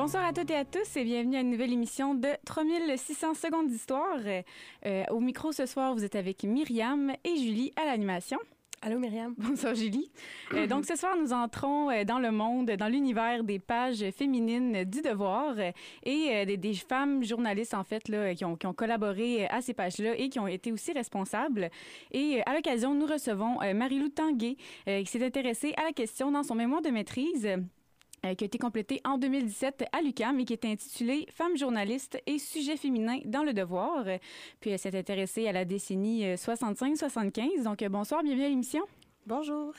Bonsoir à toutes et à tous et bienvenue à une nouvelle émission de 3600 secondes d'histoire. Euh, au micro ce soir, vous êtes avec Myriam et Julie à l'animation. Allô Myriam. Bonsoir Julie. Euh, donc ce soir, nous entrons euh, dans le monde, dans l'univers des pages féminines du devoir et des, des femmes journalistes en fait là, qui, ont, qui ont collaboré à ces pages-là et qui ont été aussi responsables. Et à l'occasion, nous recevons Marie-Lou Tanguay qui s'est intéressée à la question dans son mémoire de maîtrise euh, qui a été complété en 2017 à l'UQAM et qui est intitulé Femmes journalistes et sujets féminins dans le devoir. Euh, Puis elle s'est intéressée à la décennie euh, 65-75. Donc euh, bonsoir, bienvenue à l'émission. Bonjour.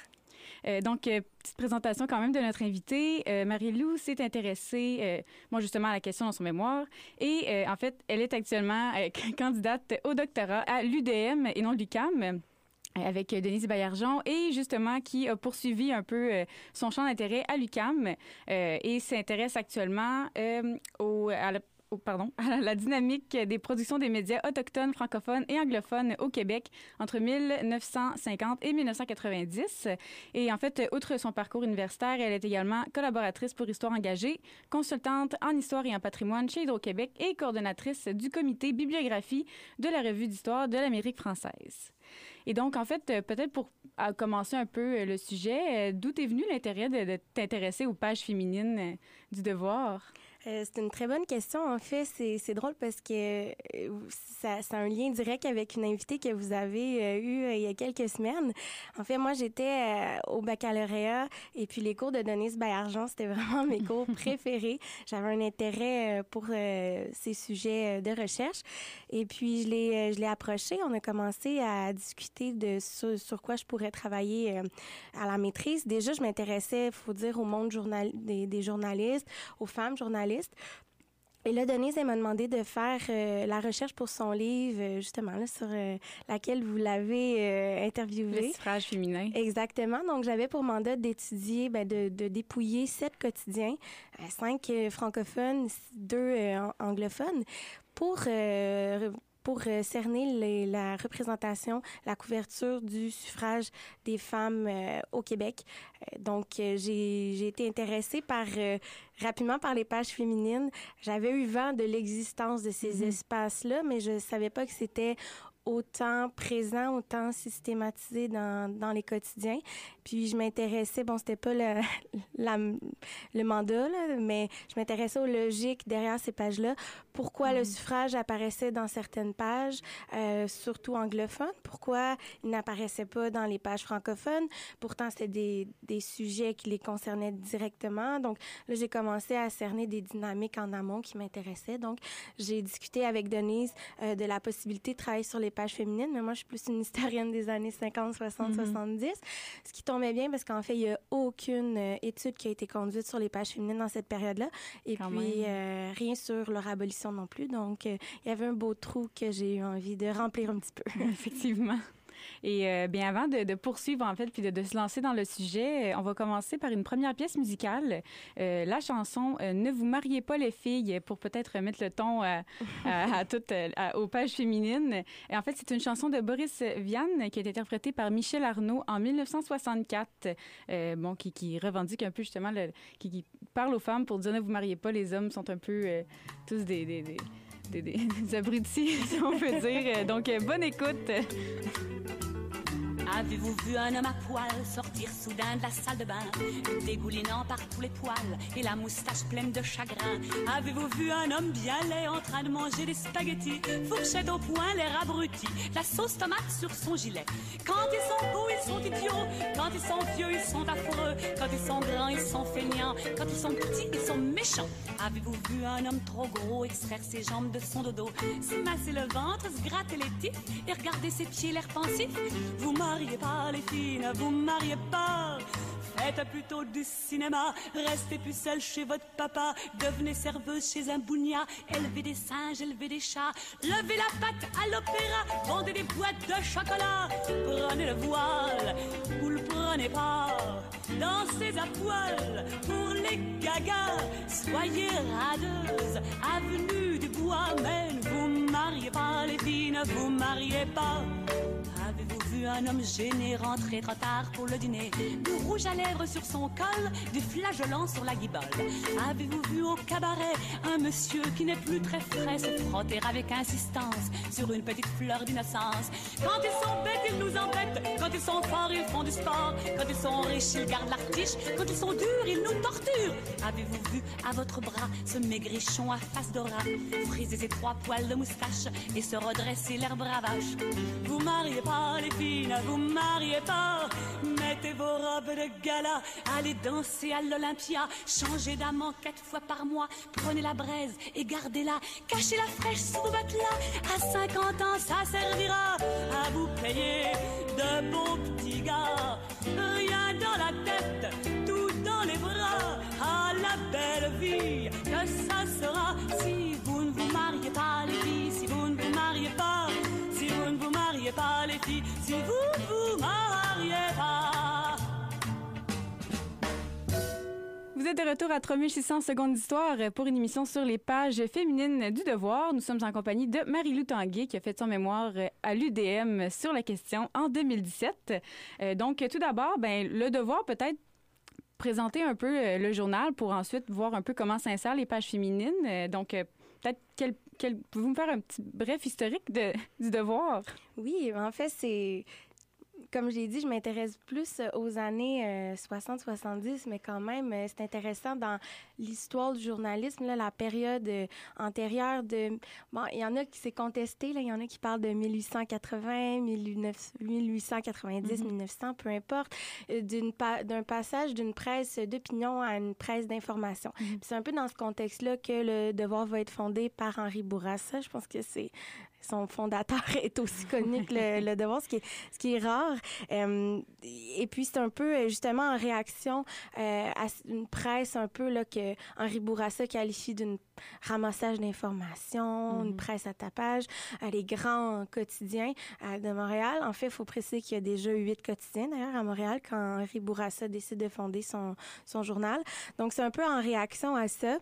Euh, donc, euh, petite présentation quand même de notre invitée. Euh, Marie-Lou s'est intéressée, euh, moi justement, à la question dans son mémoire. Et euh, en fait, elle est actuellement euh, candidate au doctorat à l'UDM et non l'UQAM euh, avec euh, Denise Baillargeon et justement qui a poursuivi un peu euh, son champ d'intérêt à l'UCAM euh, et s'intéresse actuellement euh, au- pardon, à la dynamique des productions des médias autochtones, francophones et anglophones au Québec entre 1950 et 1990. Et en fait, outre son parcours universitaire, elle est également collaboratrice pour Histoire engagée, consultante en histoire et en patrimoine chez Hydro-Québec et coordonnatrice du comité bibliographie de la revue d'histoire de l'Amérique française. Et donc, en fait, euh, peut-être pour commencer un peu euh, le sujet, euh, d'où est venu l'intérêt de, de t'intéresser aux pages féminines du devoir? Euh, c'est une très bonne question. En fait, c'est drôle parce que euh, ça, ça a un lien direct avec une invitée que vous avez euh, eue il y a quelques semaines. En fait, moi, j'étais au baccalauréat et puis les cours de Denise Baillargeon, c'était vraiment mes cours préférés. J'avais un intérêt pour ces sujets de recherche. Et puis, je l'ai je l'ai approchée. On a commencé à discuter de sur, sur quoi je pourrais travailler à la maîtrise. Déjà, je m'intéressais, faut dire, au monde journal des, des journalistes, aux femmes journalistes. Et là, Denise, elle m'a demandé de faire euh, la recherche pour son livre, euh, justement, là, sur euh, laquelle vous l'avez euh, Le interviewé. suffrage féminin. Exactement. Donc, j'avais pour mandat d'étudier, ben, de, de dépouiller sept quotidiens, cinq francophones, deux an- anglophones, pour pour euh, cerner les- la représentation, la couverture du suffrage des femmes euh, au Québec. Euh, donc, j'ai été intéressée par rapidement par les pages féminines. J'avais eu vent de l'existence de ces espaces-là, mais je savais pas que c'était autant présent, autant systématisé dans, dans les quotidiens. Puis je m'intéressais, bon, c'était pas le, la, le mandat, là, mais je m'intéressais aux logiques derrière ces pages-là. Pourquoi le suffrage apparaissait dans certaines pages, euh, surtout anglophones? Pourquoi il n'apparaissait pas dans les pages francophones? Pourtant, c'était des, des sujets qui les concernaient directement. Donc là, j'ai commencé à cerner des dynamiques en amont qui m'intéressaient. Donc, j'ai discuté avec Denise euh, de la possibilité de travailler sur les pages féminines, mais moi, je suis plus une historienne des années 50, 60, 70, ce qui tombait bien parce qu'en fait, il y a aucune euh, étude qui a été conduite sur les pages féminines dans cette période-là, et Quand puis euh, rien sur leur abolition non plus. Donc, euh, il y avait un beau trou que j'ai eu envie de remplir un petit peu. Effectivement. Et euh, bien avant de, de poursuivre en fait puis de, de se lancer dans le sujet, euh, on va commencer par une première pièce musicale, euh, la chanson Ne vous mariez pas les filles pour peut-être mettre le ton à, à, à toutes à- aux pages féminines. Et en fait, c'est une chanson de Boris Vian qui a été interprétée par Michel Arnaud en 1964. Euh, bon, qui, qui revendique un peu justement le, qui, qui parle aux femmes pour dire ne vous mariez pas, les hommes sont un peu tous des, des, des des, des, abrutis, si on peut dire. Donc, bonne écoute. Avez-vous vu un homme à poil sortir soudain de la salle de bain, dégoulinant par tous les poils et la moustache pleine de chagrin? Avez-vous vu un homme bien laid en train de manger des spaghettis, fourchette au poing, l'air abruti, la sauce tomate sur son gilet? Quand ils sont beaux, ils sont idiots, quand ils sont vieux, ils sont affreux, quand ils sont grands, ils sont feignants, quand ils sont petits, ils sont méchants. Avez-vous vu un homme trop gros extraire ses jambes de son dodo, se masser le ventre, se gratter les tifs et regarder ses pieds l'air pensif? Vous mariez pas les filles, ne vous mariez pas. Faites plutôt du cinéma, restez plus seul chez votre papa, devenez serveuse chez un bougna, élevez des singes, élevez des chats, levez la patte à l'opéra, vendez des boîtes de chocolat, prenez le voile, ou le prenez pas, dansez à poil pour les gagas, soyez radeuse, avenue du bois, mais ne vous mariez pas les filles, ne vous mariez pas. Avez-vous vu un homme gêné rentrer trop tard pour le dîner Du rouge à lèvres sur son col, du flageolant sur la guibole. Avez-vous vu au cabaret un monsieur qui n'est plus très frais se frotter avec insistance sur une petite fleur d'innocence Quand ils sont bêtes, ils nous embêtent. Quand ils sont forts, ils font du sport. Quand ils sont riches, ils gardent l'artiche. Quand ils sont durs, ils nous torturent. Avez-vous vu à votre bras ce maigrichon à face rat Friser ses trois poils de moustache et se redresser l'air bravache Vous mariez pas les filles, ne vous mariez pas. Mettez vos robes de gala, allez danser à l'Olympia. Changez d'amant quatre fois par mois, prenez la braise et gardez-la. Cachez la fraîche sous vos matelas, à 50 ans ça servira À vous payer de bons petits gars. Rien dans la tête, tout dans les bras. À la belle vie que ça sera Si de retour à 3600 secondes d'histoire pour une émission sur les pages féminines du devoir. Nous sommes en compagnie de Marie-Lou Tanguay qui a fait son mémoire à l'UDM sur la question en 2017. Euh, donc, tout d'abord, ben, le devoir peut-être présenter un peu euh, le journal pour ensuite voir un peu comment s'insèrent les pages féminines. Euh, donc, euh, peut-être quel, quel, pouvez-vous me faire un petit bref historique de, du devoir? Oui, en fait, c'est comme j'ai dit, je m'intéresse plus aux années euh, 60-70, mais quand même, euh, c'est intéressant dans l'histoire du journalisme, là, la période euh, antérieure de... Bon, il y en a qui s'est contesté, là, il y en a qui parlent de 1880, 19, 1890, 1900, peu importe, euh, pa- d'un passage d'une presse d'opinion à une presse d'information. Puis C'est un peu dans ce contexte-là que le devoir va être fondé par Henri Bourassa. Je pense que c'est son fondateur est aussi connu que le, le devoir, ce qui est, ce qui est rare. Euh, et puis, c'est un peu euh, justement en réaction euh, à une presse un peu là, que Henri Bourassa qualifie d'une ramassage d'informations, une presse à tapage, euh, les grands quotidiens de Montréal. En fait, il faut préciser qu'il y a déjà huit quotidiens d'ailleurs à Montréal quand Henri Bourassa décide de fonder son, son journal. Donc, c'est un peu en réaction à ça.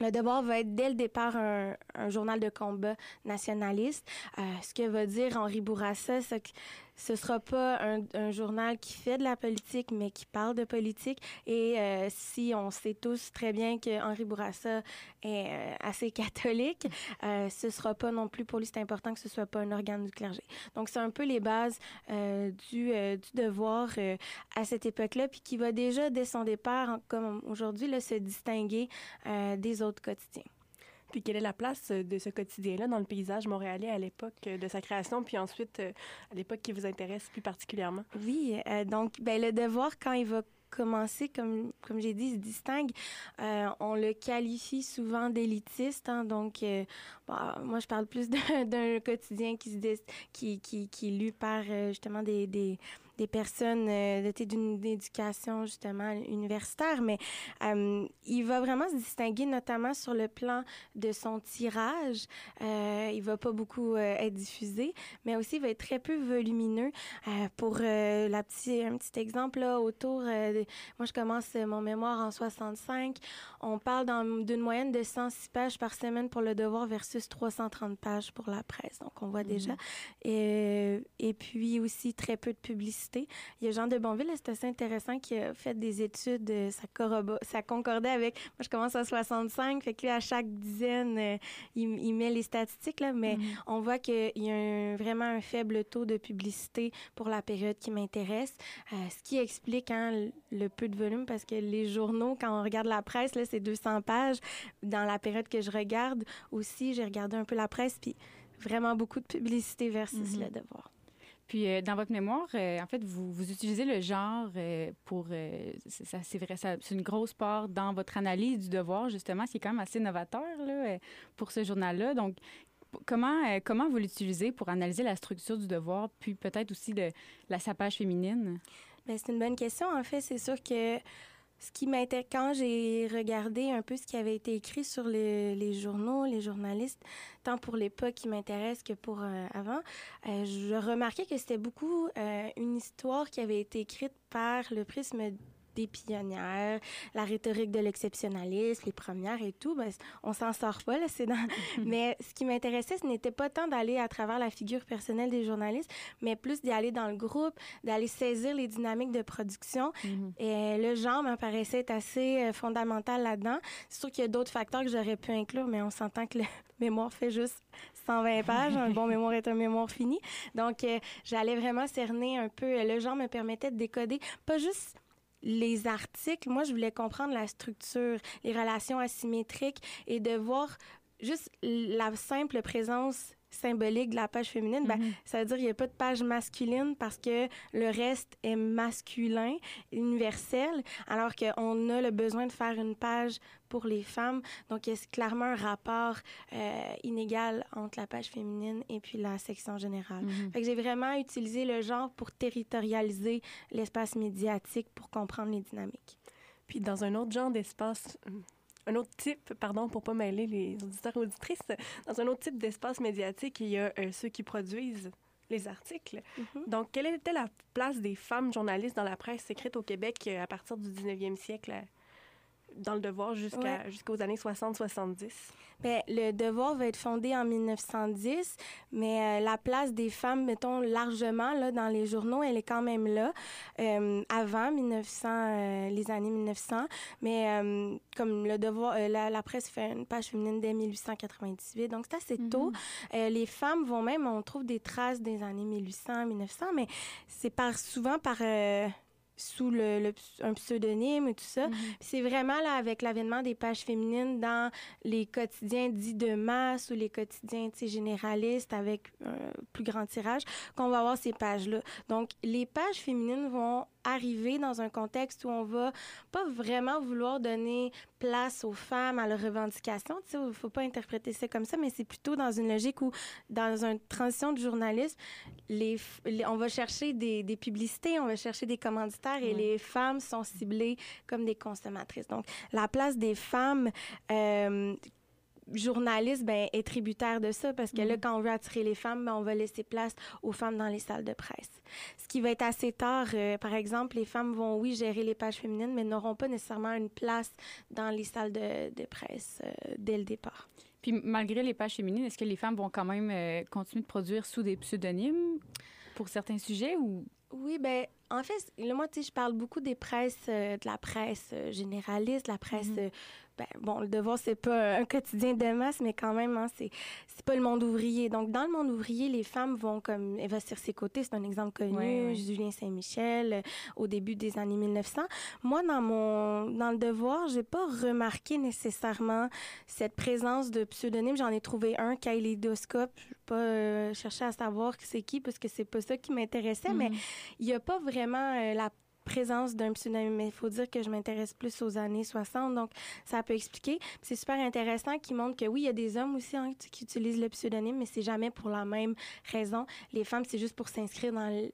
Le devoir va être dès le départ un, journal de combat nationaliste. Euh, ce que va dire Henri Bourassa, c'est que ce sera pas un, journal qui fait de la politique, mais qui parle de politique. Et euh, si on sait tous très bien que Henri Bourassa est euh, assez catholique, euh, ce sera pas non plus pour lui c'est important que ce soit pas un organe du clergé. Donc c'est un peu les bases euh, du, du devoir à cette époque-là, puis qui va déjà dès son départ, comme aujourd'hui, se distinguer des autres quotidiens. Puis quelle est la place euh, de ce quotidien-là dans le paysage montréalais à l'époque euh, de sa création, puis ensuite euh, à l'époque qui vous intéresse plus particulièrement? Oui, donc ben, le devoir, quand il va commencer, comme, comme j'ai dit, se distingue. On le qualifie souvent d'élitiste. hein, donc, bon, moi, je parle plus d'un quotidien qui, se qui, qui, qui est lu par justement des, des personnes euh, dotées d'une éducation justement universitaire, mais euh, il va vraiment se distinguer notamment sur le plan de son tirage. Euh, il va pas beaucoup euh, être diffusé, mais aussi il va être très peu volumineux. Pour la petit, un petit exemple, là, autour, de- moi je commence mon mémoire en 65, on parle d'une moyenne de 106 pages par semaine pour le devoir versus 330 pages pour la presse. Donc on voit déjà. Et, et puis aussi très peu de publicité. Il y a Jean de Bonville, c'est assez intéressant, qui a fait des études, euh, ça, corrobo- ça concordait avec, moi je commence à 65, fait que lui à chaque dizaine, euh, il, il met les statistiques, là, mais on voit qu'il y a un- vraiment un faible taux de publicité pour la période qui m'intéresse, euh, ce qui explique hein, le, peu de volume parce que les journaux, quand on regarde la presse, là, c'est 200 pages. Dans la période que je regarde aussi, j'ai regardé un peu la presse, puis vraiment beaucoup de publicité versus Mhm. le devoir. Puis, euh, dans votre mémoire, euh, en fait, vous, vous utilisez le genre euh, pour. ça- c'est vrai, c'est une grosse part dans votre analyse du devoir, justement, ce qui est quand même assez novateur là, pour ce journal-là. Donc, comment, comment vous l'utilisez pour analyser la structure du devoir, puis peut-être aussi de la sapage féminine? Ben, c'est une bonne question. En fait, c'est sûr que ce qui m'intéresse, quand j'ai regardé un peu ce qui avait été écrit sur le- les journaux, les journalistes, tant pour l'époque qui m'intéresse que pour euh, avant, euh, je remarquais que c'était beaucoup euh, une histoire qui avait été écrite par le prisme des pionnières, la rhétorique de l'exceptionnalisme, les premières et tout. Ben, on s'en sort pas, là, c'est dans... mais ce qui m'intéressait, ce n'était pas tant d'aller à travers la figure personnelle des journalistes, mais plus d'y aller dans le groupe, d'aller saisir les dynamiques de production. Mhm. Et le genre me paraissait être assez euh, fondamental là-dedans. C'est sûr qu'il y a d'autres facteurs que j'aurais pu inclure, mais on s'entend que le mémoire fait juste 120 pages. Un bon mémoire est un mémoire fini. Donc, euh, j'allais vraiment cerner un peu. Le genre me permettait de décoder pas juste les articles. Moi, je voulais comprendre la structure, les relations asymétriques et de voir juste la simple présence symbolique de la page féminine, ben, Mhm. ça veut dire qu'il n'y a pas de page masculine parce que le reste est masculin, universel, alors qu'on a le besoin de faire une page pour les femmes. Donc, il y a clairement un rapport euh, inégal entre la page féminine et puis la section générale. Fait que j'ai vraiment utilisé le genre pour territorialiser l'espace médiatique pour comprendre les dynamiques. Puis dans un autre genre d'espace, un autre type, pardon, pour pas mêler les auditeurs et auditrices, dans un autre type d'espace médiatique, il y a euh, ceux qui produisent les articles. Donc, quelle était la place des femmes journalistes dans la presse écrite au Québec euh, à partir du 19e siècle, dans le devoir jusqu'à, jusqu'aux années 60-70? Bien, le devoir va être fondé en 1910, mais euh, la place des femmes, mettons largement là dans les journaux, elle est quand même là euh, avant 1900, euh, les années 1900. Mais euh, comme le devoir, euh, la, la presse fait une page féminine dès 1898, donc c'est assez tôt. Euh, les femmes vont même, on trouve des traces des années 1800, 1900, mais c'est par souvent par euh, sous le, le- un pseudonyme et tout ça. Mhm. C'est vraiment là avec l'avènement des pages féminines dans les quotidiens dits de masse ou les quotidiens généralistes avec un plus grand tirage qu'on va avoir ces pages-là. Donc, les pages féminines vont arriver dans un contexte où on va pas vraiment vouloir donner place aux femmes, à leurs revendications. Tu sais, faut pas interpréter ça comme ça, mais c'est plutôt dans une logique où, dans une transition de journalisme, les, f- les- on va chercher des, des publicités, on va chercher des commanditaires et les femmes sont ciblées comme des consommatrices. Donc, la place des femmes euh, journalistes ben, est tributaire de ça parce que là, Mhm. quand on veut attirer les femmes, ben, on va laisser place aux femmes dans les salles de presse. Ce qui va être assez tard, euh, par exemple, les femmes vont, oui, gérer les pages féminines, mais n'auront pas nécessairement une place dans les salles de, de presse euh, dès le départ. Puis malgré les pages féminines, est-ce que les femmes vont quand même euh, continuer de produire sous des pseudonymes pour certains sujets ou? Oui, ben en fait, là, moi, tu sais, je parle beaucoup des presses, euh, de la presse euh, généraliste, la presse. Euh, ben, bon, le devoir, c'est pas un quotidien de masse, mais quand même, hein, c'est c'est pas le monde ouvrier. Donc, dans le monde ouvrier, les femmes vont comme Eva ses côtés, c'est un exemple connu, Ouais, ouais. Julien Saint-Michel, au début des années 1900. Moi, dans mon dans le devoir, j'ai pas remarqué nécessairement cette présence de pseudonymes. J'en ai trouvé un, Kaléidoscope. Je pas chercher à savoir c'est qui, parce que c'est pas ça qui m'intéressait, mais Mhm. il n'y a pas vraiment euh, la présence d'un pseudonyme, mais il faut dire que je m'intéresse plus aux années 60, donc ça peut expliquer. C'est super intéressant qui montre que oui, il y a des hommes aussi hein, qui utilisent le pseudonyme, mais c'est jamais pour la même raison. Les femmes, c'est juste pour s'inscrire dans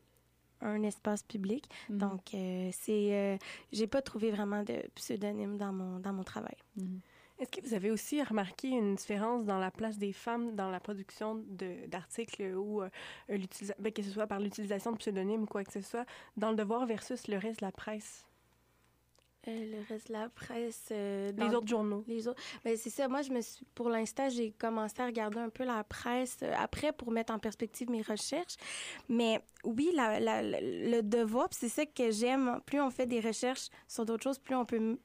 un espace public. Mhm. Donc, euh, c'est, euh, j'ai pas trouvé vraiment de pseudonyme dans mon, dans mon travail. Mhm. Est-ce que vous avez aussi remarqué une différence dans la place des femmes dans la production d'articles ou euh, ben, que ce soit par l'utilisation de pseudonymes ou quoi que ce soit, dans le devoir versus le reste de la presse, Euh, le reste de la presse, euh, les autres journaux? Les autres. Ben, c'est ça. Moi, je me suis, pour l'instant, j'ai commencé à regarder un peu la presse euh, après pour mettre en perspective mes recherches. Mais oui, la- la- la- le devoir, c'est ça que j'aime. Plus on fait des recherches sur d'autres choses, plus on peut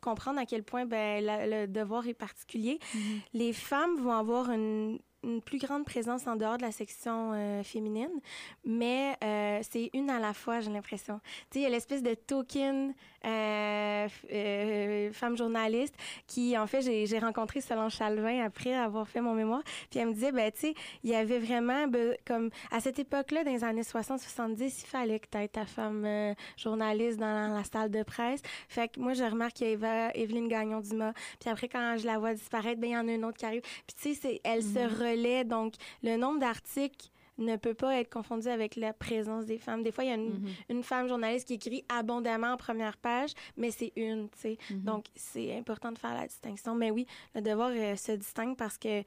comprendre à quel point ben, la- le devoir est particulier. Mhm. Les femmes vont avoir une, une plus grande présence en dehors de la section euh, féminine, mais euh, c'est une à la fois, j'ai l'impression. Tu sais, il y a l'espèce de token femme journaliste qui, en fait, j'ai rencontré Solange Chalvin après avoir fait mon mémoire, puis elle me disait, ben tu sais, il y avait vraiment, comme, à cette époque-là, dans les années 60-70, il fallait que tu aies ta femme euh, journaliste dans la salle de presse. Fait que moi, je remarque qu'il y a Evelyne Gagnon-Dumas, puis après, quand je la vois disparaître, ben il y en a une autre qui arrive. Puis tu sais, elle se relaie, donc le nombre d'articles ne peut pas être confondu avec la présence des femmes. Des fois, il y a une, Mhm. une femme journaliste qui écrit abondamment en première page, mais c'est une, tu sais. Mhm. Donc, c'est important de faire la distinction. Mais oui, le devoir euh, se distingue parce que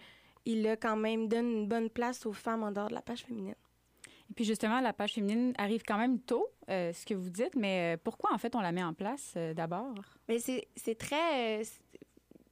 il a quand même donne une bonne place aux femmes en dehors de la page féminine. Et puis justement, la page féminine arrive quand même tôt, euh, ce que vous dites, mais euh, pourquoi en fait on la met en place euh, d'abord? Mais c'est très...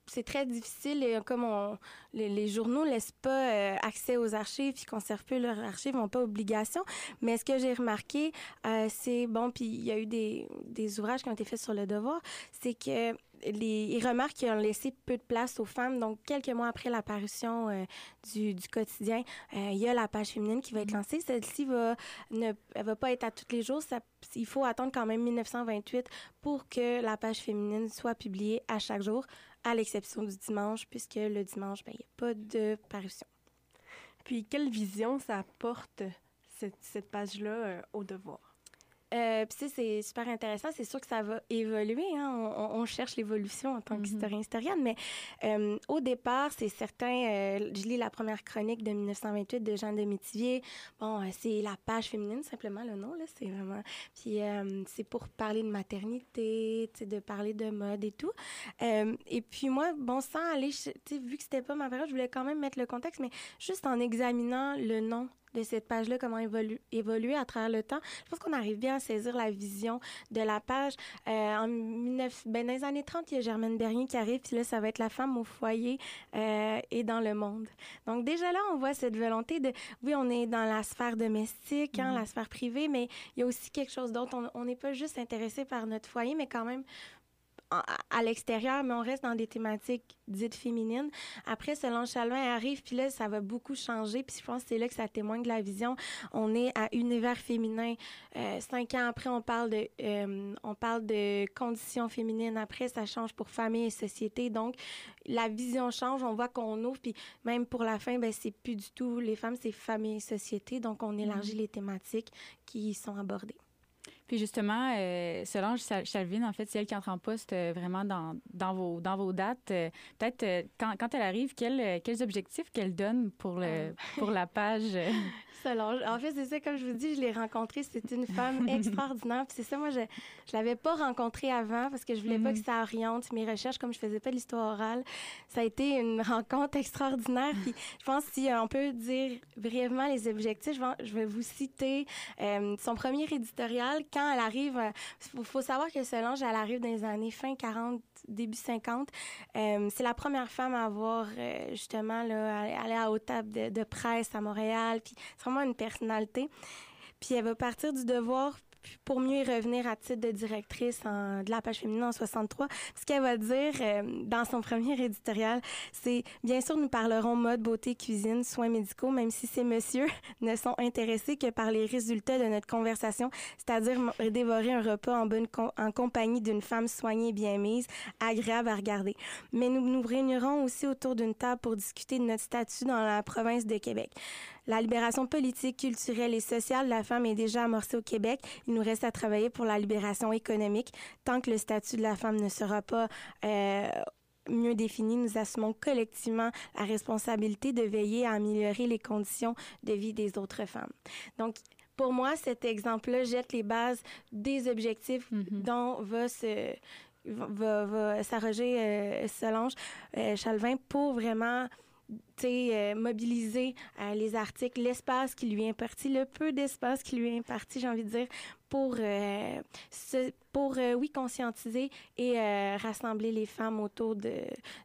c'est très difficile, et comme on, les, les journaux ne laissent pas euh, accès aux archives, puis conservent peu leurs archives, n'ont pas obligation. Mais ce que j'ai remarqué, euh, c'est, bon, puis il y a eu des, des ouvrages qui ont été faits sur le devoir, c'est que les, ils remarquent qu'ils ont laissé peu de place aux femmes. Donc, quelques mois après l'apparition euh, du, du quotidien, euh, il y a la page féminine qui va être lancée. Celle-ci va ne elle va pas être à tous les jours. Ça, il faut attendre quand même 1928 pour que la page féminine soit publiée à chaque jour, à l'exception du dimanche, puisque le dimanche, ben, il n'y a pas de parution. Puis, quelle vision ça apporte, cette, cette page-là, euh, au devoir? Euh, puis c'est super intéressant. C'est sûr que ça va évoluer. Hein. On, cherche l'évolution en tant qu'historien, historienne. Mais euh, au départ, c'est certain. euh, je lis la première chronique de 1928 de Jean de Métivier. Bon, c'est la page féminine, simplement le nom. là. C'est vraiment. Puis c'est pour parler de maternité, de parler de mode et tout. Et puis moi, bon, sans aller, vu que c'était pas ma période, je voulais quand même mettre le contexte, mais juste en examinant le nom de cette page-là, comment évolu évoluer à travers le temps, je pense qu'on arrive bien à saisir la vision de la page. Euh, en 19, ben, dans les années 30, il y a Germaine Bernier qui arrive, puis là, ça va être la femme au foyer euh, et dans le monde. Donc déjà là, on voit cette volonté de, oui, on est dans la sphère domestique, hein, la sphère privée, mais il y a aussi quelque chose d'autre. On- n'est pas juste intéressé par notre foyer, mais quand même à l'extérieur, mais on reste dans des thématiques dites féminines. Après, Solange Chalvin arrive, puis là, ça va beaucoup changer. Puis je pense que c'est là que ça témoigne de la vision. On est à univers féminin. Euh, cinq ans après, on parle de, euh, on parle de conditions féminines. Après, ça change pour famille et société. Donc, la vision change. On voit qu'on ouvre. Puis même pour la fin, ben c'est plus du tout les femmes, c'est famille et société. Donc, on élargit les thématiques qui y sont abordées. Puis justement, euh, Solange Chalvin, en fait, c'est elle qui entre en poste euh, vraiment dans, dans, vos, dans vos dates. Euh, Peut-être, euh, quand, quand elle arrive, quels, quels objectifs qu'elle donne pour, le, pour la page? euh? Solange. En fait, c'est ça, comme je vous dis, je l'ai rencontrée. C'est une femme extraordinaire. Puis c'est ça, moi, je je l'avais pas rencontrée avant parce que je voulais pas que ça oriente mes recherches. Comme je faisais pas de l'histoire orale, ça a été une rencontre extraordinaire. Puis je pense si euh, on peut dire brièvement les objectifs, je vais, vous citer euh, son premier éditorial. Quand elle arrive, il faut, savoir que Solange, elle arrive dans les années fin 40, début 50. Euh, c'est la première femme à avoir euh, justement là, aller à haute table de, de presse à Montréal. Puis c'est vraiment une personnalité. Puis elle va partir du devoir pour mieux y revenir à titre de directrice de la page féminine en 63. Ce qu'elle va dire euh, dans son premier éditorial, c'est bien sûr nous parlerons mode, beauté, cuisine, soins médicaux, même si ces messieurs ne sont intéressés que par les résultats de notre conversation, c'est-à-dire dévorer un repas en bonne en compagnie d'une femme soignée et bien mise, agréable à regarder. Mais nous nous réunirons aussi autour d'une table pour discuter de notre statut dans la province de Québec. La libération politique, culturelle et sociale de la femme est déjà amorcée au Québec. Il nous reste à travailler pour la libération économique. Tant que le statut de la femme ne sera pas euh, mieux défini, nous assumons collectivement la responsabilité de veiller à améliorer les conditions de vie des autres femmes. Donc, pour moi, cet exemple-là jette les bases des objectifs dont va se va, va s'arroger euh, Solange euh, Chalvin pour vraiment euh, mobiliser euh, les articles, l'espace qui lui est imparti, le peu d'espace qui lui est imparti, j'ai envie de dire, pour, euh, pour oui, conscientiser et rassembler les femmes autour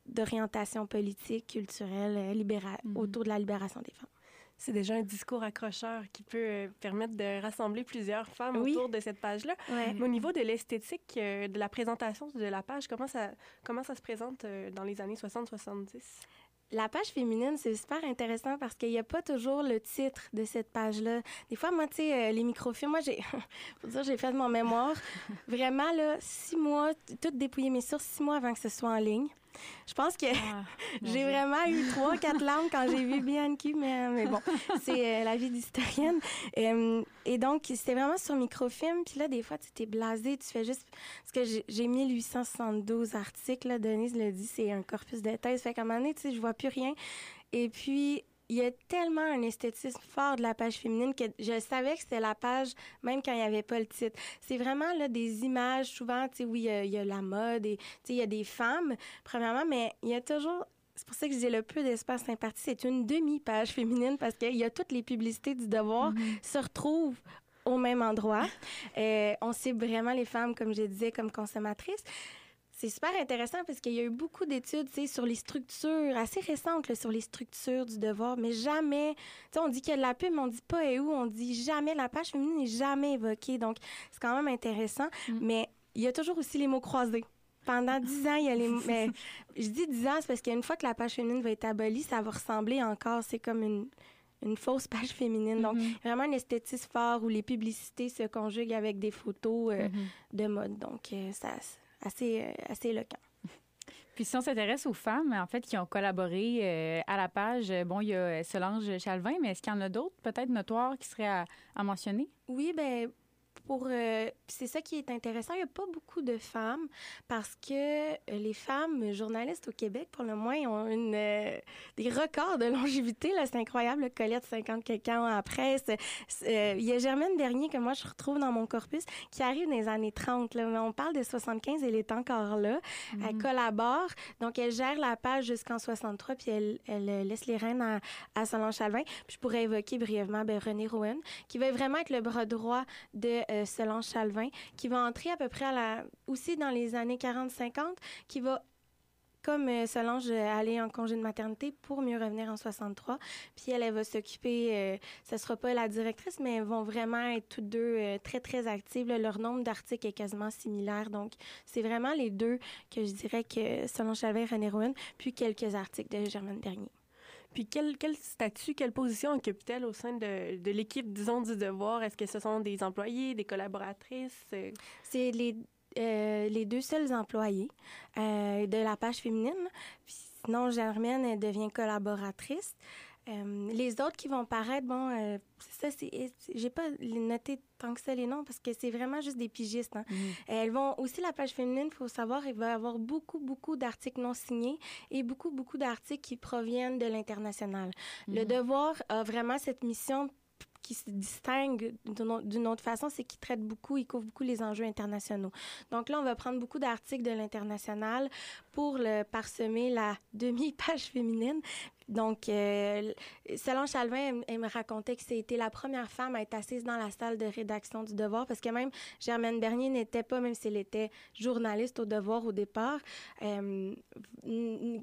d'orientation politique, culturelle, libéra- autour de la libération des femmes. C'est déjà un discours accrocheur qui peut permettre de rassembler plusieurs femmes Oui. autour de cette page-là. Ouais. Mais au niveau de l'esthétique, de la présentation de la page, comment ça, comment ça se présente dans les années 60-70? La page féminine, c'est super intéressant parce qu'il n'y a pas toujours le titre de cette page-là. Des fois, moi, tu sais, euh, les microfilms, moi, j'ai, faut dire, j'ai fait mon mémoire. Vraiment, là, six mois, tout dépouiller mes sources, six mois avant que ce soit en ligne. Je pense que Ah, j'ai vraiment eu trois, quatre larmes quand j'ai vu Bianchi, mais, mais bon, c'est euh, la vie d'historienne. Euh, et donc, c'était vraiment sur microfilm. Puis là, des fois, tu t'es blasé, tu fais juste... Parce que j'ai- j'ai 1872 articles, là, Denise le dit, c'est un corpus de thèse. Fait qu'à un moment donné, tu sais, je vois plus rien. Et puis, il y a tellement un esthétisme fort de la page féminine que je savais que c'était la page, même quand il n'y avait pas le titre. C'est vraiment là, des images, souvent, tu sais, oui, il y a- il y, a la mode et tu sais, il y a des femmes, premièrement, mais il y a toujours c'est pour ça que je dis le peu d'espace imparti, c'est une demi-page féminine parce qu'il y a toutes les publicités du devoir Mm-hmm. se retrouvent au même endroit. Euh, on cible vraiment les femmes, comme je disais, comme consommatrices. C'est super intéressant parce qu'il y a eu beaucoup d'études sur les structures, assez récentes là, sur les structures du devoir, mais jamais, on dit qu'il y a de la pub, mais on dit pas et où, on dit jamais, la page féminine n'est jamais évoquée. Donc, c'est quand même intéressant, Mm. mais il y a toujours aussi les mots croisés. Pendant dix ans, il y a les mots. Mais je dis dix ans, c'est parce qu'une fois que la page féminine va être abolie, ça va ressembler encore. C'est comme une, une fausse page féminine. Donc, Mhm. vraiment un esthétisme fort où les publicités se conjuguent avec des photos euh, Mhm. de mode. Donc, euh, ça, assez, euh, assez éloquent. Puis si on s'intéresse aux femmes, en fait, qui ont collaboré euh, à la page, euh, bon, il y a Solange Chalvin, mais est-ce qu'il y en a d'autres, peut-être notoires, qui seraient à, à mentionner? Oui, ben pour euh, c'est ça qui est intéressant. Il n'y a pas beaucoup de femmes parce que euh, les femmes journalistes au Québec, pour le moins, ont une, euh, des records de longévité. Là, c'est incroyable. Colette, 50 quelques ans. Euh, Il y a Germaine Bernier que moi je retrouve dans mon corpus qui arrive dans les années 30. Là. Mais On parle de 75, elle est encore là. Elle collabore. Donc, elle gère la page jusqu'en 63, puis elle, elle laisse les rênes à, à Solange Chalvin. Puis je pourrais évoquer brièvement ben, René Rowan, qui va vraiment être le bras droit de euh, Solange Chalvin, qui va entrer à peu près aussi dans les années 40-50, qui va comme euh, Solange euh, aller en congé de maternité pour mieux revenir en 63. Puis elle, elle va s'occuper, euh, ce sera pas la directrice, mais elles vont vraiment être toutes deux euh, très, très actives. Leur nombre d'articles est quasiment similaire. Donc, c'est vraiment les deux que je dirais que Solange Chalvin René Rowan, puis quelques articles de Germaine Bernier. Puis quel, statut, quelle position occupe-t-elle au sein de, l'équipe, disons, du devoir? Est-ce que ce sont des employés, des collaboratrices? Euh, C'est les, euh, les deux seuls employés euh, de la page féminine. Sinon, Germaine, devient collaboratrice. Euh, les autres qui vont paraître, bon, euh, ça, c'est, j'ai pas noté tant que ça les noms parce que c'est vraiment juste des pigistes. hein. Elles vont aussi la page féminine, il faut savoir, il va y avoir beaucoup, beaucoup d'articles non signés et beaucoup, beaucoup d'articles qui proviennent de l'international. Le devoir a vraiment cette mission qui se distingue d'une autre- d'une autre façon, c'est qu'il traite beaucoup, il couvre beaucoup les enjeux internationaux. Donc là, on va prendre beaucoup d'articles de l'international pour le parsemer la demi-page féminine. Donc, euh, Solange Chalvin, elle, elle me racontait que c'était la première femme à être assise dans la salle de rédaction du Devoir, parce que même Germaine Bernier n'était pas, même si elle était journaliste au Devoir au départ, euh,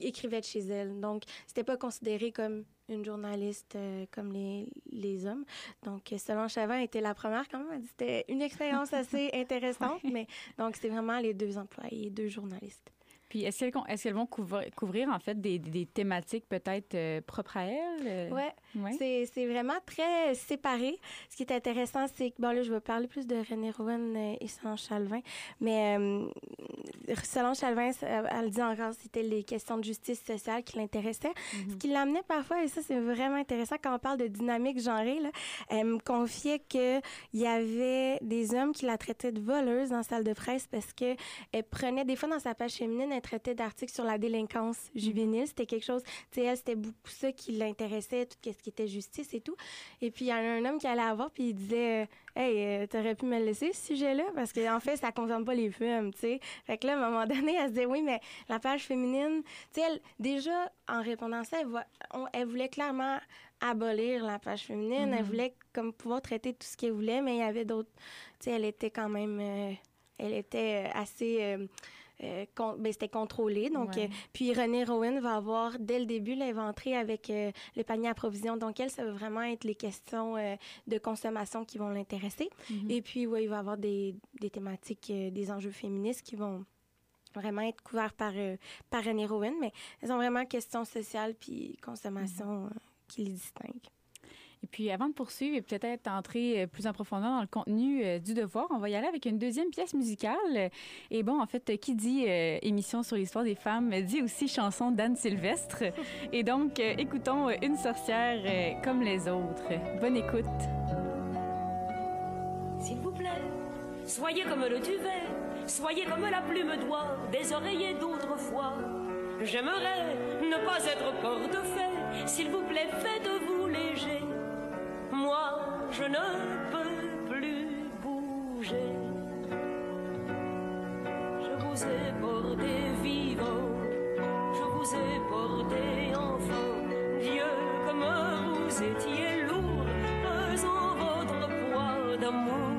écrivait de chez elle. Donc, c'était pas considéré comme une journaliste euh, comme les, les hommes. Donc, Solange Chalvin était la première quand même. C'était une expérience assez intéressante, mais donc, c'est vraiment les deux employés, deux journalistes. Puis est-ce qu'elles, vont couvrir, couvrir, en fait, des, des thématiques peut-être euh, propres à elles? euh? Ouais. C'est, vraiment très séparé. Ce qui est intéressant, c'est que, bon, là, je vais parler plus de René Rowan euh, et Solange Chalvin, mais euh, Solange Chalvin, elle dit encore c'était les questions de justice sociale qui l'intéressaient. Ce qui l'amenait parfois, et ça, c'est vraiment intéressant quand on parle de dynamique genrée, là, elle me confiait qu'il y avait des hommes qui la traitaient de voleuse dans la salle de presse parce que elle prenait, des fois, dans sa page féminine, elle traitait d'articles sur la délinquance juvénile. C'était quelque chose, tu sais, elle, c'était beaucoup ça qui l'intéressait, tout ce qui était justice et tout. Et puis, il y a un homme qui allait la voir, puis il disait, euh, Hey, euh, t'aurais pu me laisser, ce sujet-là, parce qu'en en fait, ça concerne pas les femmes, tu sais. Fait que là, à un moment donné, elle se disait, oui, mais la page féminine, tu sais, elle, déjà, en répondant à ça, elle, voit- on- elle voulait clairement abolir la page féminine. Elle voulait comme pouvoir traiter tout ce qu'elle voulait, mais il y avait d'autres. Tu sais, elle était quand même. euh, elle était assez. euh, euh, con- ben, c'était contrôlé. Donc, Ouais. euh, puis René Rowan va avoir, dès le début, entrer avec euh, le panier à provision. Donc, elle, ça va vraiment être les questions euh, de consommation qui vont l'intéresser. Et puis, ouais, il va y avoir des, des thématiques, des enjeux féministes qui vont vraiment être couverts par, par René Rowan. Mais elles ont vraiment questions sociales puis consommation euh, qui les distinguent. Et puis, avant de poursuivre et peut-être entrer euh, plus en profondeur dans le contenu euh, du devoir, on va y aller avec une deuxième pièce musicale. Et bon, en fait, qui dit euh, émission sur l'histoire des femmes dit aussi chanson d'Anne Sylvestre. Et donc, euh, écoutons euh, Une sorcière euh, comme les autres. Bonne écoute. S'il vous plaît, soyez comme le duvet, soyez comme la plume d'oie des oreillers d'autrefois. J'aimerais ne pas être corps de fait, s'il vous plaît, faites-vous léger moi je ne peux plus bouger. Je vous ai porté vivant, je vous ai porté enfant. Dieu, comme vous étiez lourd, pesant votre poids d'amour.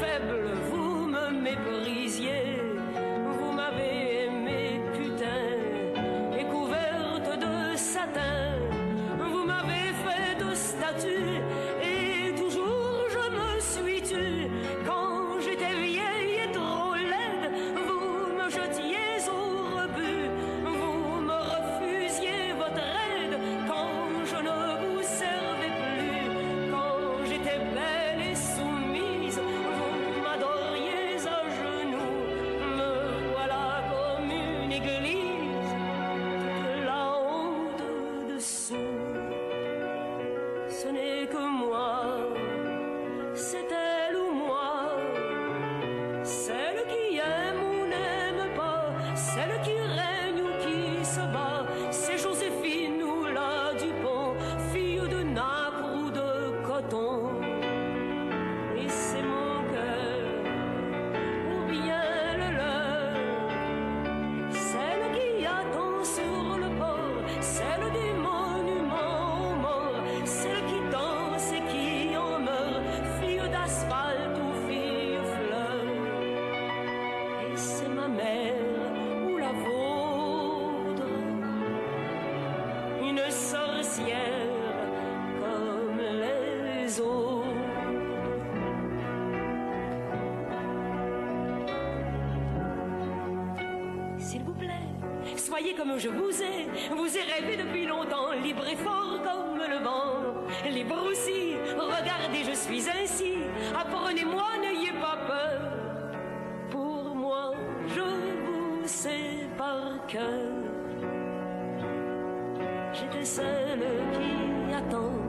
faible, vous me méprisez. comme je vous ai, vous ai rêvé depuis longtemps, libre et fort comme le vent. Libre aussi, regardez, je suis ainsi, apprenez-moi, n'ayez pas peur. Pour moi, je vous sais par cœur. J'étais celle qui attend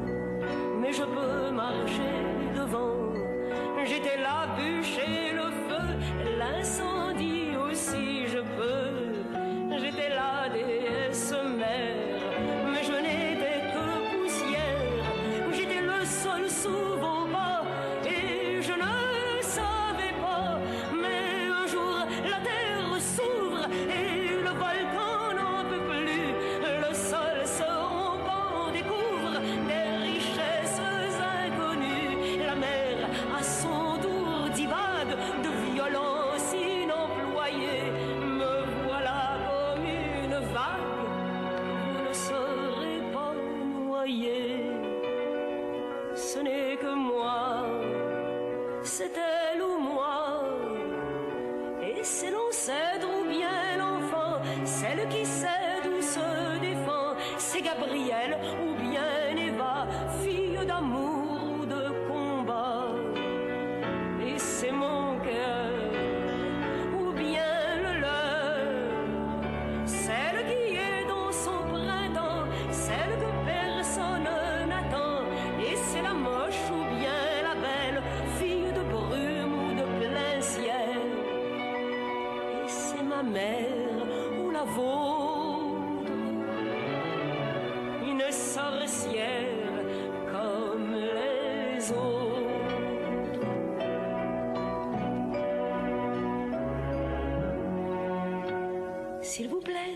S'il vous plaît,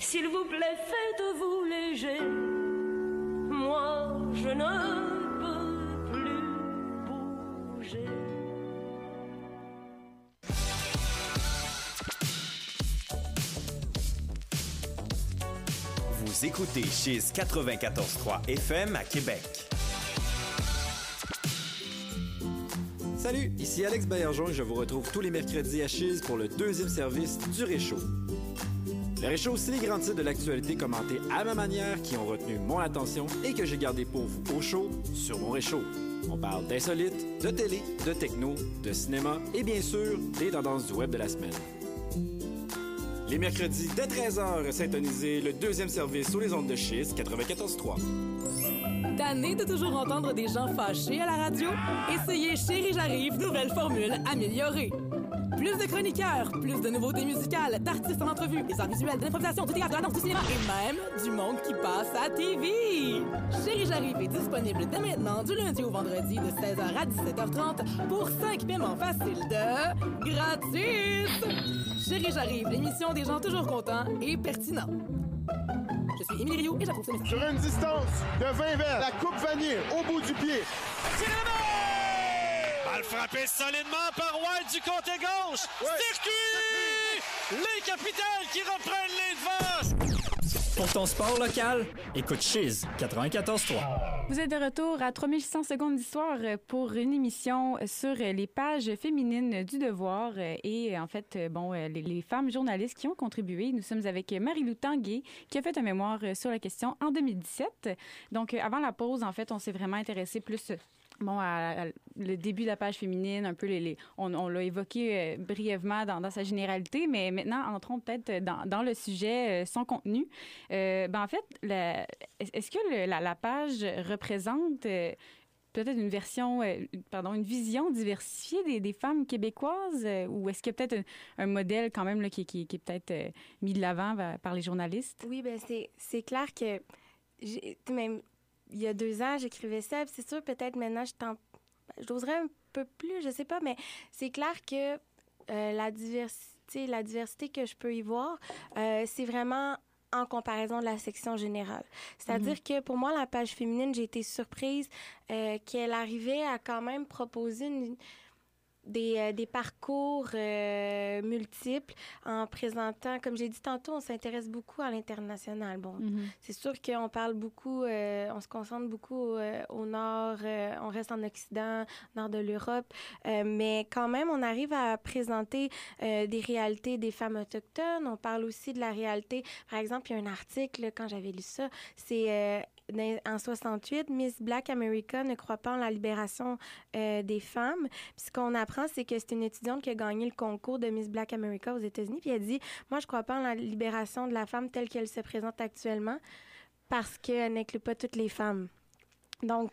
s'il vous plaît, faites-vous léger. Moi, je ne peux plus bouger. Vous écoutez Chiz 94.3 FM à Québec. Salut, ici Alex Baillargeon et je vous retrouve tous les mercredis à Chiz pour le deuxième service du Réchaud. Le Réchaud, c'est les grands titres de l'actualité commentés à ma manière qui ont retenu mon attention et que j'ai gardé pour vous au chaud sur mon Réchaud. On parle d'insolites, de télé, de techno, de cinéma et bien sûr des tendances du web de la semaine. Les mercredis dès 13h, syntonisez le deuxième service sur les ondes de Chiz 94.3. Tanné de toujours entendre des gens fâchés à la radio? Essayez Chérie J'arrive, nouvelle formule améliorée. Plus de chroniqueurs, plus de nouveautés musicales, d'artistes en entrevue, des arts visuels, de l'improvisation, du théâtre, de la danse, du cinéma et même du monde qui passe à TV. Chérie J'arrive est disponible dès maintenant du lundi au vendredi de 16h à 17h30 pour 5 paiements faciles de gratis. Chérie J'arrive, l'émission des gens toujours contents et pertinents. Je suis Émilie Rioux et j'approuve ce message. Sur une distance de 20 verres, la coupe vanille au bout du pied. Balle frappée solidement par White du côté gauche. Circuit! Les capitales qui reprennent les devants. Pour ton sport local, écoute Chiz 94.3. Vous êtes de retour à 3600 secondes d'histoire pour une émission sur les pages féminines du devoir et en fait, bon, les, les femmes journalistes qui ont contribué. Nous sommes avec Marie-Lou Tanguay qui a fait un mémoire sur la question en 2017. Donc, avant la pause, en fait, on s'est vraiment intéressé plus bon, le début de la page féminine, un peu les, on, l'a évoqué euh, brièvement dans, sa généralité, mais maintenant entrons peut-être dans, le sujet, euh, son contenu. Euh, ben, en fait, est-ce que la, page représente euh, peut-être une version, pardon, une vision diversifiée des, femmes québécoises, ou est-ce qu'il y a peut-être un, modèle quand même qui, est peut-être mis de l'avant va- par les journalistes? Oui, ben c'est, clair que même il y a deux ans, j'écrivais ça. C'est sûr, peut-être maintenant, je j'oserais un peu plus, je sais pas, mais c'est clair que euh, la diversité, la diversité que je peux y voir, euh, c'est vraiment en comparaison de la section générale. C'est-à-dire que pour moi, la page féminine, j'ai été surprise euh, qu'elle arrivait à quand même proposer une- des, euh, des parcours euh, multiples en présentant, comme j'ai dit tantôt, on s'intéresse beaucoup à l'international. Bon, c'est sûr qu'on parle beaucoup, euh, on se concentre beaucoup au nord, euh, on reste en Occident, nord de l'Europe, mais quand même, on arrive à présenter des réalités des femmes autochtones. On parle aussi de la réalité. Par exemple, il y a un article, quand j'avais lu ça, c'est en 68, Miss Black America ne croit pas en la libération euh, des femmes. Puis ce qu'on apprend, c'est que c'est une étudiante qui a gagné le concours de Miss Black America aux États-Unis. Puis elle dit, moi, je crois pas en la libération de la femme telle qu'elle se présente actuellement parce qu'elle n'inclut pas toutes les femmes. Donc,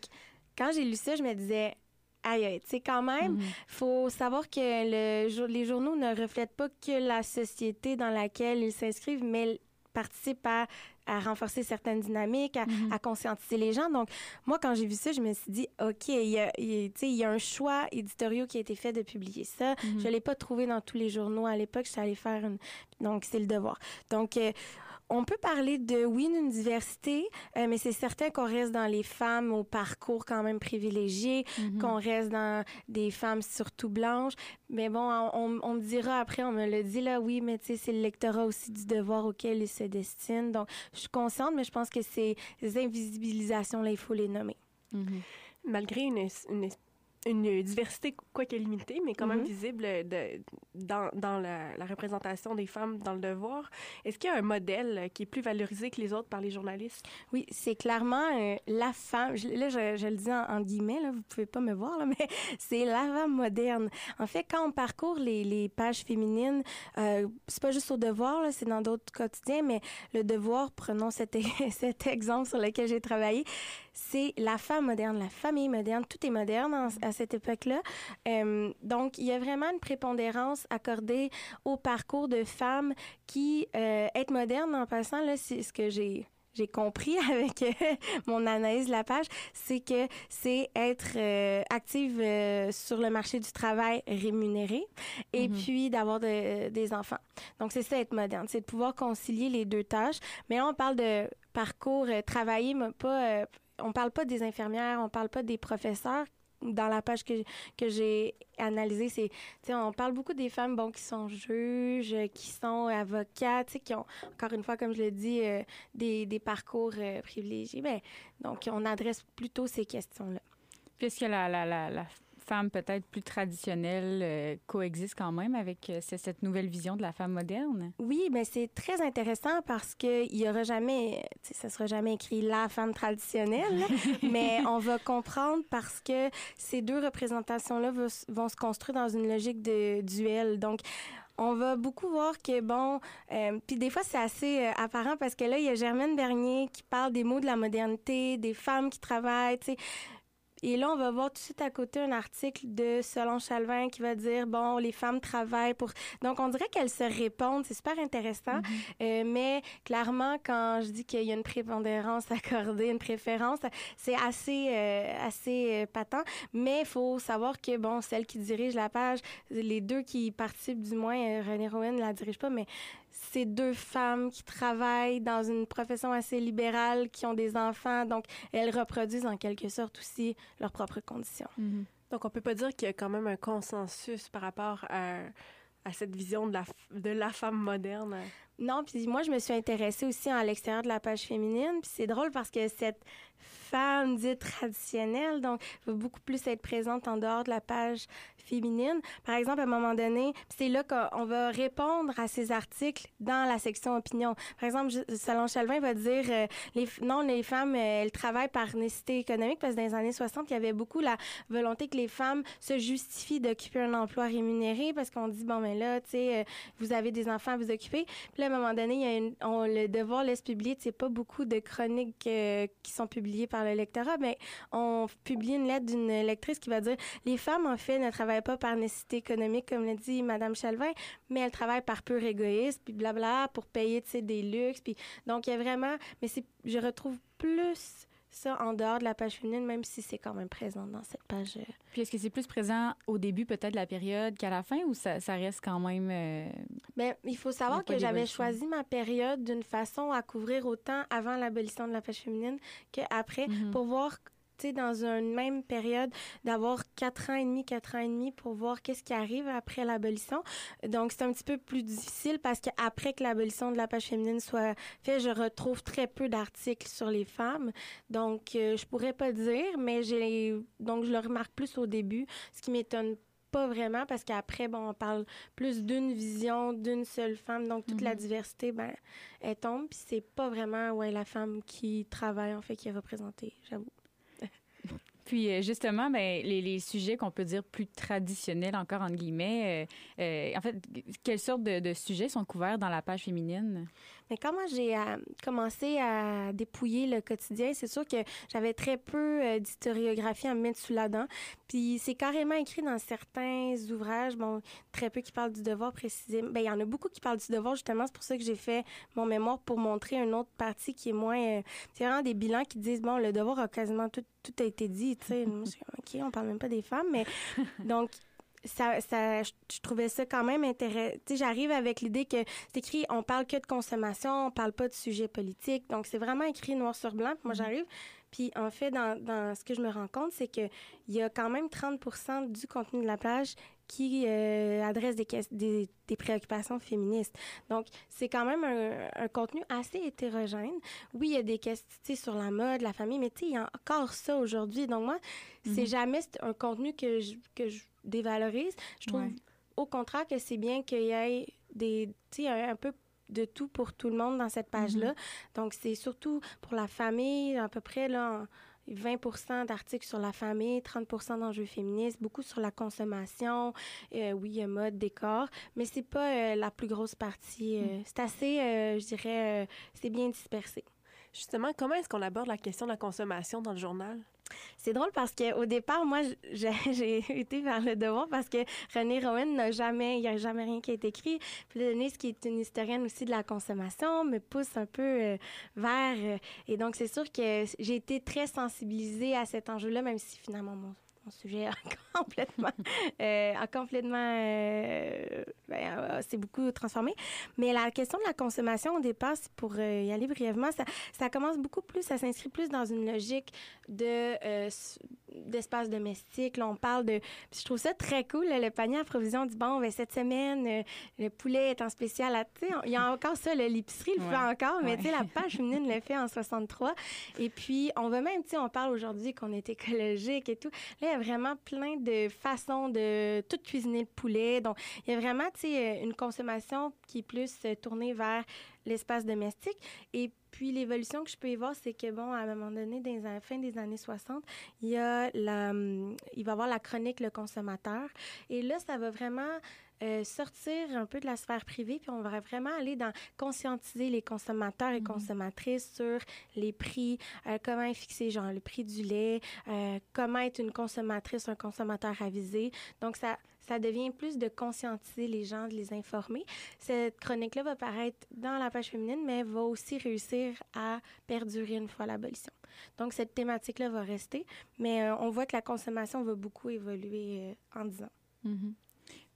quand j'ai lu ça, je me disais, aïe, aïe, tu sais, quand même, faut savoir que le, les journaux ne reflètent pas que la société dans laquelle ils s'inscrivent, mais participent à, à renforcer certaines dynamiques, à, à conscientiser les gens. Donc, moi, quand j'ai vu ça, je me suis dit, OK, il y a, il il y un choix éditorial qui a été fait de publier ça. Je ne l'ai pas trouvé dans tous les journaux à l'époque. Je suis allée faire une... Donc, c'est le devoir. Donc, euh, on peut parler de, oui, d'une diversité, euh, mais c'est certain qu'on reste dans les femmes au parcours quand même privilégié, qu'on reste dans des femmes surtout blanches. Mais bon, on, on- on me dira après, on me le dit là, oui, mais tu sais, c'est le lectorat aussi du devoir auquel ils se destinent. Donc, je suis consciente, mais je pense que ces invisibilisations-là, il faut les nommer. Malgré une, une une diversité, quoique limitée, mais quand même Mhm. visible de, dans, dans la, la représentation des femmes dans le devoir. Est-ce qu'il y a un modèle qui est plus valorisé que les autres par les journalistes? Oui, c'est clairement euh, la femme. je- là, je, je le dis en, en guillemets, là, vous pouvez pas me voir, là, mais c'est la femme moderne. En fait, quand on parcourt les, les pages féminines, euh, c'est pas juste au devoir, c'est dans d'autres quotidiens, mais le devoir, prenons cet, cet exemple sur lequel j'ai travaillé, c'est la femme moderne, la famille moderne, tout est moderne en- à cette époque-là. Euh, donc, il y a vraiment une prépondérance accordée au parcours de femmes qui, euh, être moderne en passant, là, c'est ce que j'ai j'ai compris avec euh, mon analyse de la page, c'est que c'est être euh, active euh, sur le marché du travail rémunéré et Mhm. puis d'avoir de- des enfants. Donc, c'est ça être moderne, c'est de pouvoir concilier les deux tâches. Mais là, on parle de parcours travaillé, mais pas... euh, on parle pas des infirmières, on parle pas des professeurs. Dans la page que, que j'ai analysée, c'est, on parle beaucoup des femmes, bon, qui sont juges, qui sont avocates, qui ont, encore une fois, comme je l'ai dit, euh, des, des parcours euh, privilégiés. Ben, donc, on adresse plutôt ces questions-là. Puisque la, la, la femme peut-être plus traditionnelle euh, coexiste quand même avec euh, ce- cette nouvelle vision de la femme moderne? Oui, mais c'est très intéressant parce que il y aura jamais, tu sais, ça sera jamais écrit la femme traditionnelle, mais on va comprendre parce que ces deux représentations-là vont, se construire dans une logique de duel. Donc, on va beaucoup voir que, bon, euh, puis des fois, c'est assez euh, apparent parce que là, il y a Germaine Bernier qui parle des mots de la modernité, des femmes qui travaillent, tu sais. Et là, on va voir tout de suite à côté un article de Solange Chalvin qui va dire, bon, les femmes travaillent pour... Donc, on dirait qu'elles se répondent. C'est super intéressant. Euh, mais clairement, quand je dis qu'il y a une prépondérance accordée, une préférence, c'est assez, euh, assez euh, patent. Mais il faut savoir que, bon, celle qui dirige la page, les deux qui participent, du moins, René Rowan ne la dirige pas, mais c'est deux femmes qui travaillent dans une profession assez libérale, qui ont des enfants. Donc, elles reproduisent en quelque sorte aussi leurs propres conditions. Donc, on peut pas dire qu'il y a quand même un consensus par rapport à, à cette vision de la, f- de la femme moderne? Non, puis moi, je me suis intéressée aussi à l'extérieur de la page féminine. Puis c'est drôle parce que cette femme dite traditionnelle, donc, va beaucoup plus être présente en dehors de la page féminine. Par exemple, à un moment donné, c'est là qu'on va répondre à ces articles dans la section opinion. Par exemple, Solange Chalvin va dire euh, non, les femmes, euh, elles travaillent par nécessité économique parce que dans les années 60, il y avait beaucoup la volonté que les femmes se justifient d'occuper un emploi rémunéré parce qu'on dit, bon, mais là, tu sais, euh, vous avez des enfants à vous occuper. Puis là, à un moment donné, il y a une- on, le devoir laisse publier, sais, pas beaucoup de chroniques euh, qui sont publiées par le lectorat, mais on publie une lettre d'une lectrice qui va dire les femmes, en fait, ne travaillent pas par nécessité économique, comme l'a dit Madame Chalvin, mais elles travaillent par pur égoïsme, puis blabla, pour payer, des luxes. Puis donc, il y a vraiment, mais c'est, je retrouve plus ça en dehors de la page féminine, même si c'est quand même présent dans cette page. euh, Puis est-ce que c'est plus présent au début peut-être de la période qu'à la fin ou ça, ça reste quand même... euh, Ben, il faut savoir que j'avais choisi ma période d'une façon à couvrir autant avant l'abolition de la page féminine qu'après, Mhm. pour voir, tu sais, dans une même période, d'avoir quatre ans et demi, quatre ans et demi pour voir qu'est-ce qui arrive après l'abolition. Donc, c'est un petit peu plus difficile parce qu'après que l'abolition de la page féminine soit faite, je retrouve très peu d'articles sur les femmes. Donc, euh, je pourrais pas dire, mais j'ai, donc, je le remarque plus au début, ce qui m'étonne pas vraiment parce qu'après, bon, on parle plus d'une vision, d'une seule femme. Donc, toute la Mhm. diversité, ben, elle tombe. Puis c'est pas vraiment, ouais, la femme qui travaille, en fait, qui est représentée, j'avoue. Puis euh, justement, ben, les, sujets qu'on peut dire plus traditionnels encore, entre guillemets, euh, euh, en fait, quelles sortes de sujets sont couverts dans la page féminine? Mais quand moi j'ai euh, commencé à dépouiller le quotidien, c'est sûr que j'avais très peu euh, d'historiographie à me mettre sous la dent. Puis c'est carrément écrit dans certains ouvrages, bon, très peu qui parlent du devoir précisément. Ben il y en a beaucoup qui parlent du devoir justement, c'est pour ça que j'ai fait mon mémoire pour montrer une autre partie qui est moins euh, c'est vraiment des bilans qui disent bon, le devoir a quasiment tout tout a été dit, tu sais. OK, on parle même pas des femmes, mais donc ça, ça, je, je trouvais ça quand même intéressant. J'arrive avec l'idée que c'est écrit, on parle que de consommation, on parle pas de sujets politiques. Donc, c'est vraiment écrit noir sur blanc. Puis moi, j'arrive. Puis, en fait, dans, dans ce que je me rends compte, c'est que il y a quand même 30% du contenu de la plage qui euh, adresse des, ques- des, des préoccupations féministes. Donc, c'est quand même un, un contenu assez hétérogène. Oui, il y a des questions sur la mode, la famille, mais il y a encore ça aujourd'hui. Donc, moi, c'est Mhm. jamais un contenu que je, que je dévalorise. Je trouve Ouais. au contraire que c'est bien qu'il y ait des, un, un peu de tout pour tout le monde dans cette page-là. Donc, c'est surtout pour la famille, à peu près là, 20% d'articles sur la famille, 30% d'enjeux féministes, beaucoup sur la consommation, euh, oui, mode, décor, mais c'est pas euh, la plus grosse partie. euh, C'est assez, euh, je dirais, c'est bien dispersé. Justement, comment est-ce qu'on aborde la question de la consommation dans le journal? C'est drôle parce qu'au départ, moi, j'ai été vers le devoir parce que René Rowan n'a jamais, il n'y a jamais rien qui a été écrit. Puis Denise, qui est une historienne aussi de la consommation, me pousse un peu euh, vers. euh, et donc, c'est sûr que j'ai été très sensibilisée à cet enjeu-là, même si finalement mon, sujet complètement, euh, complètement, euh, ben, euh, s'est beaucoup transformé. Mais la question de la consommation, au départ, c'est pour euh, y aller brièvement, ça, ça commence beaucoup plus, ça s'inscrit plus dans une logique de d'espace domestique. Là, on parle de... puis je trouve ça très cool, là, le panier à provision du bon, ben, cette semaine, le poulet est en spécial. à- tu sais, on- Il y a encore ça, l'épicerie le Ouais. fait encore, mais Ouais. tu sais, la page féminine le fait en 63. Et puis, on va même, tu sais, on parle aujourd'hui qu'on est écologique et tout. Là, vraiment plein de façons de tout cuisiner le poulet. Donc, il y a vraiment, tu sais, euh, une consommation qui est plus euh, tournée vers l'espace domestique. Et puis, l'évolution que je peux y voir, c'est que, bon, à un moment donné, dans la fin des années 60, il y a la, hum, il va y avoir la chronique Le consommateur. Et là, ça va vraiment euh, sortir un peu de la sphère privée, puis on va vraiment aller dans conscientiser les consommateurs et consommatrices sur les prix, euh, comment est fixé, genre le prix du lait, euh, comment être une consommatrice, un consommateur avisé. Donc, ça, ça devient plus de conscientiser les gens, de les informer. Cette chronique-là va paraître dans la page féminine, mais va aussi réussir à perdurer une fois l'abolition. Donc, cette thématique-là va rester, mais on voit que la consommation va beaucoup évoluer en 10 ans. Mhm.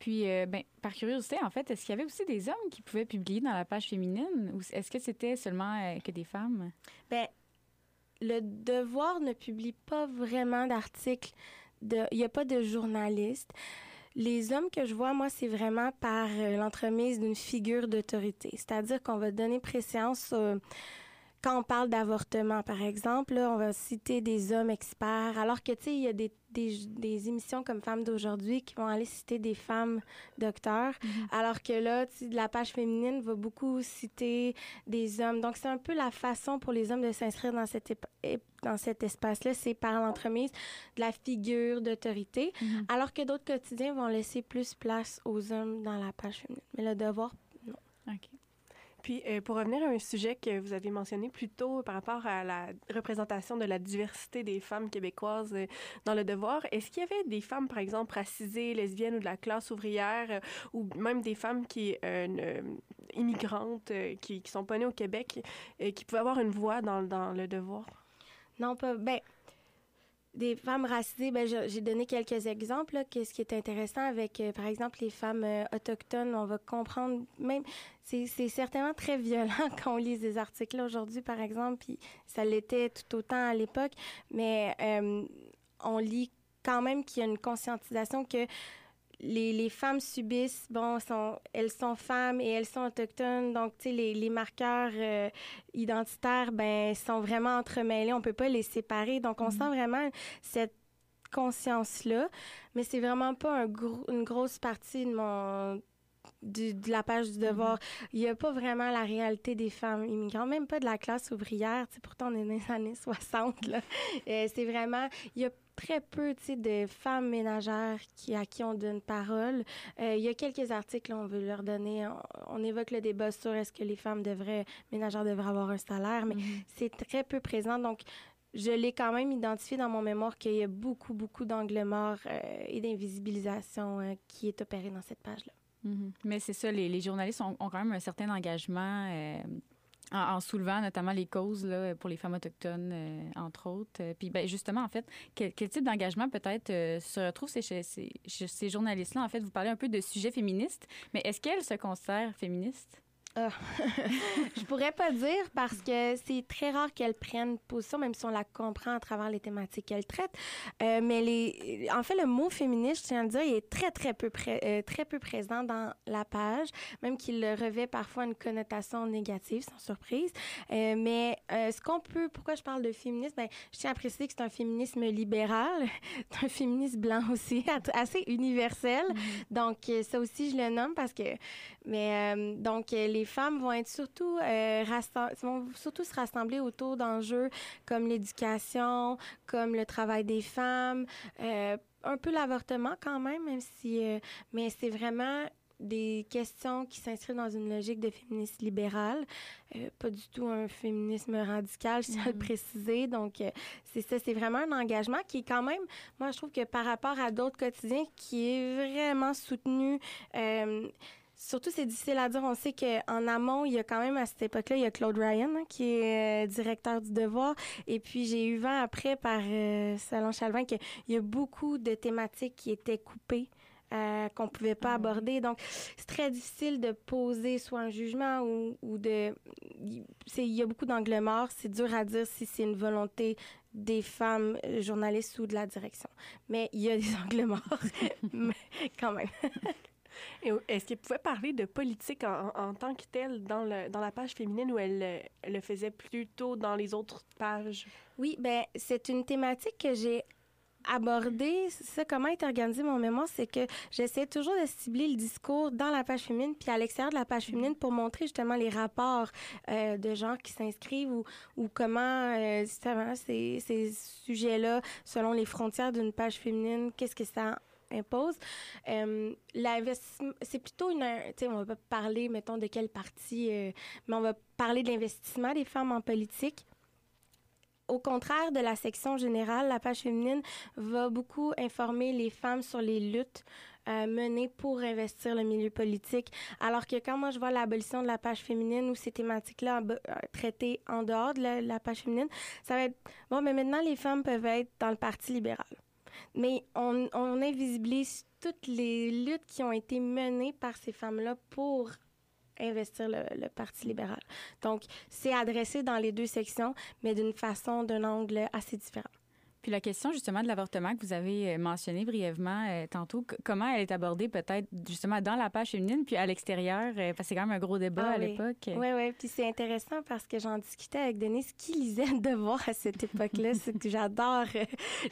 Puis, euh, ben, par curiosité, en fait, est-ce qu'il y avait aussi des hommes qui pouvaient publier dans la page féminine? Ou est-ce que c'était seulement euh, que des femmes? Ben, le Devoir ne publie pas vraiment d'articles. Il n'y a pas de journalistes. Les hommes que je vois, moi, c'est vraiment par euh, l'entremise d'une figure d'autorité. C'est-à-dire qu'on va donner préséance quand on parle d'avortement, par exemple, là, on va citer des hommes experts, alors que, tu sais, il y a des, des, des émissions comme Femmes d'aujourd'hui qui vont aller citer des femmes docteurs, alors que là, tu sais, la page féminine va beaucoup citer des hommes. Donc, c'est un peu la façon pour les hommes de s'inscrire dans cet, ép- ép- dans cet espace-là, c'est par l'entremise de la figure d'autorité, alors que d'autres quotidiens vont laisser plus place aux hommes dans la page féminine. Mais le devoir, non. OK. Puis, euh, pour revenir à un sujet que vous avez mentionné plus tôt par rapport à la représentation de la diversité des femmes québécoises euh, dans le devoir, est-ce qu'il y avait des femmes, par exemple, racisées, lesbiennes ou de la classe ouvrière, euh, ou même des femmes qui, immigrantes, qui, qui sont pas nées au Québec, qui pouvaient avoir une voix dans, dans le devoir? Non, pas. Ben, des femmes racisées, ben, j'ai donné quelques exemples. Là, ce qui est intéressant avec, euh, par exemple, les femmes euh, autochtones, on va comprendre même. C'est certainement très violent quand on lit ces articles-là aujourd'hui, par exemple, puis ça l'était tout autant à l'époque, mais euh, on lit quand même qu'il y a une conscientisation que les, les femmes subissent, bon, sont, elles sont femmes et elles sont autochtones, donc, tu sais, les, les marqueurs euh, identitaires, ben, sont vraiment entremêlés, on peut pas les séparer, donc on sent vraiment cette conscience-là, mais c'est vraiment pas un gros, une grosse partie de mon du- de la page du devoir. Il n'y a pas vraiment la réalité des femmes immigrantes, même pas de la classe ouvrière. Pourtant, on est dans les années 60. là. Euh, c'est vraiment... Il y a très peu de femmes ménagères qui, à qui on donne parole. Euh, il y a quelques articles, on veut leur donner... On, on évoque le débat sur est-ce que les femmes devraient, ménagères devraient avoir un salaire, mais c'est très peu présent. Donc, je l'ai quand même identifié dans mon mémoire qu'il y a beaucoup, beaucoup d'angles morts euh, et d'invisibilisation euh, qui est opéré dans cette page-là. Mhm. Mais c'est ça, les, les journalistes ont, ont quand même un certain engagement euh, en, soulevant notamment les causes là, pour les femmes autochtones, euh, entre autres. Euh, Puis ben, justement, en fait, quel, type d'engagement peut-être euh, se retrouve chez ces journalistes-là? En fait, vous parlez un peu de sujets féministes, mais est-ce qu'elles se considèrent féministes? Ah. je pourrais pas dire parce que c'est très rare qu'elle prenne position, même si on la comprend à travers les thématiques qu'elle traite. Euh, mais les, en fait, le mot féministe, je tiens à le dire, il est très, très peu, pré- euh, très peu présent dans la page, même qu'il revêt parfois une connotation négative, sans surprise. Euh, mais ce qu'on peut, pourquoi je parle de féminisme, ben, je tiens à préciser que c'est un féminisme libéral, c'est un féminisme blanc aussi, assez universel. Donc, euh, ça aussi, je le nomme parce que, mais donc, euh, les femmes vont être surtout, euh, vont surtout se rassembler autour d'enjeux comme l'éducation, comme le travail des femmes, euh, un peu l'avortement quand même, même si, euh, mais c'est vraiment des questions qui s'inscrivent dans une logique de féminisme libéral, euh, pas du tout un féminisme radical, je tiens à le préciser. Donc, euh, c'est ça, c'est vraiment un engagement qui est quand même, moi, je trouve que par rapport à d'autres quotidiens, qui est vraiment soutenu. euh, Surtout, c'est difficile à dire. On sait qu'en amont, il y a quand même à cette époque-là, il y a Claude Ryan, hein, qui est euh, directeur du Devoir. Et puis, j'ai eu vent après par euh, Salon Chalvin qu'il y a beaucoup de thématiques qui étaient coupées. euh, qu'on pouvait pas aborder. Donc, c'est très difficile de poser soit un jugement ou, ou de... il- y a beaucoup d'angles morts. C'est dur à dire si c'est une volonté des femmes euh, journalistes ou de la direction. Mais il y a des angles morts, mais quand même. Est-ce qu'elle pouvait parler de politique en, tant que telle dans, le, dans la page féminine ou elle, le faisait plutôt dans les autres pages? Oui, ben c'est une thématique que j'ai abordée. Ça, comment est organisé mon mémoire, c'est que j'essaie toujours de cibler le discours dans la page féminine puis à l'extérieur de la page féminine pour montrer justement les rapports euh, de gens qui s'inscrivent ou, ou comment euh, justement ces, ces sujets-là, selon les frontières d'une page féminine, qu'est-ce que ça impose. Euh, c'est plutôt une, on va pas parler, mettons, de quelle partie, euh, mais on va parler de l'investissement des femmes en politique au contraire de la section générale, la page féminine va beaucoup informer les femmes sur les luttes euh, menées pour investir le milieu politique. Alors que quand moi je vois l'abolition de la page féminine ou ces thématiques-là traitées en dehors de la page féminine, ça va être bon, mais maintenant les femmes peuvent être dans le Parti libéral. Mais on, invisibilise toutes les luttes qui ont été menées par ces femmes-là pour investir le Parti libéral. Donc, c'est adressé dans les deux sections, mais d'une façon, d'un angle assez différent. Puis la question justement de l'avortement que vous avez euh, mentionné brièvement euh, tantôt, comment elle est abordée peut-être justement dans la page féminine puis à l'extérieur, euh, parce que c'est quand même un gros débat Ah à oui. l'époque. Oui, oui. Puis c'est intéressant parce que j'en discutais avec Denise qui lisait devoir à cette époque-là. c'est que j'adore. euh,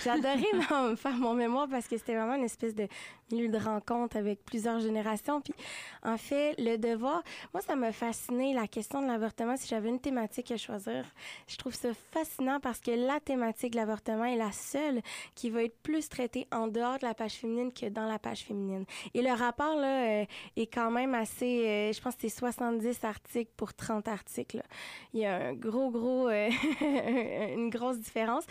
J'adorais faire mon mémoire parce que c'était vraiment une espèce de milieu de rencontre avec plusieurs générations. Puis en fait, le devoir, moi, ça m'a fasciné la question de l'avortement. Si j'avais une thématique à choisir, je trouve ça fascinant parce que la thématique de l'avortement la seule qui va être plus traitée en dehors de la page féminine que dans la page féminine. Et le rapport, là, euh, est quand même assez, euh, je pense que c'est 70 articles pour 30 articles. là. Il y a un gros, gros, euh, une grosse différence.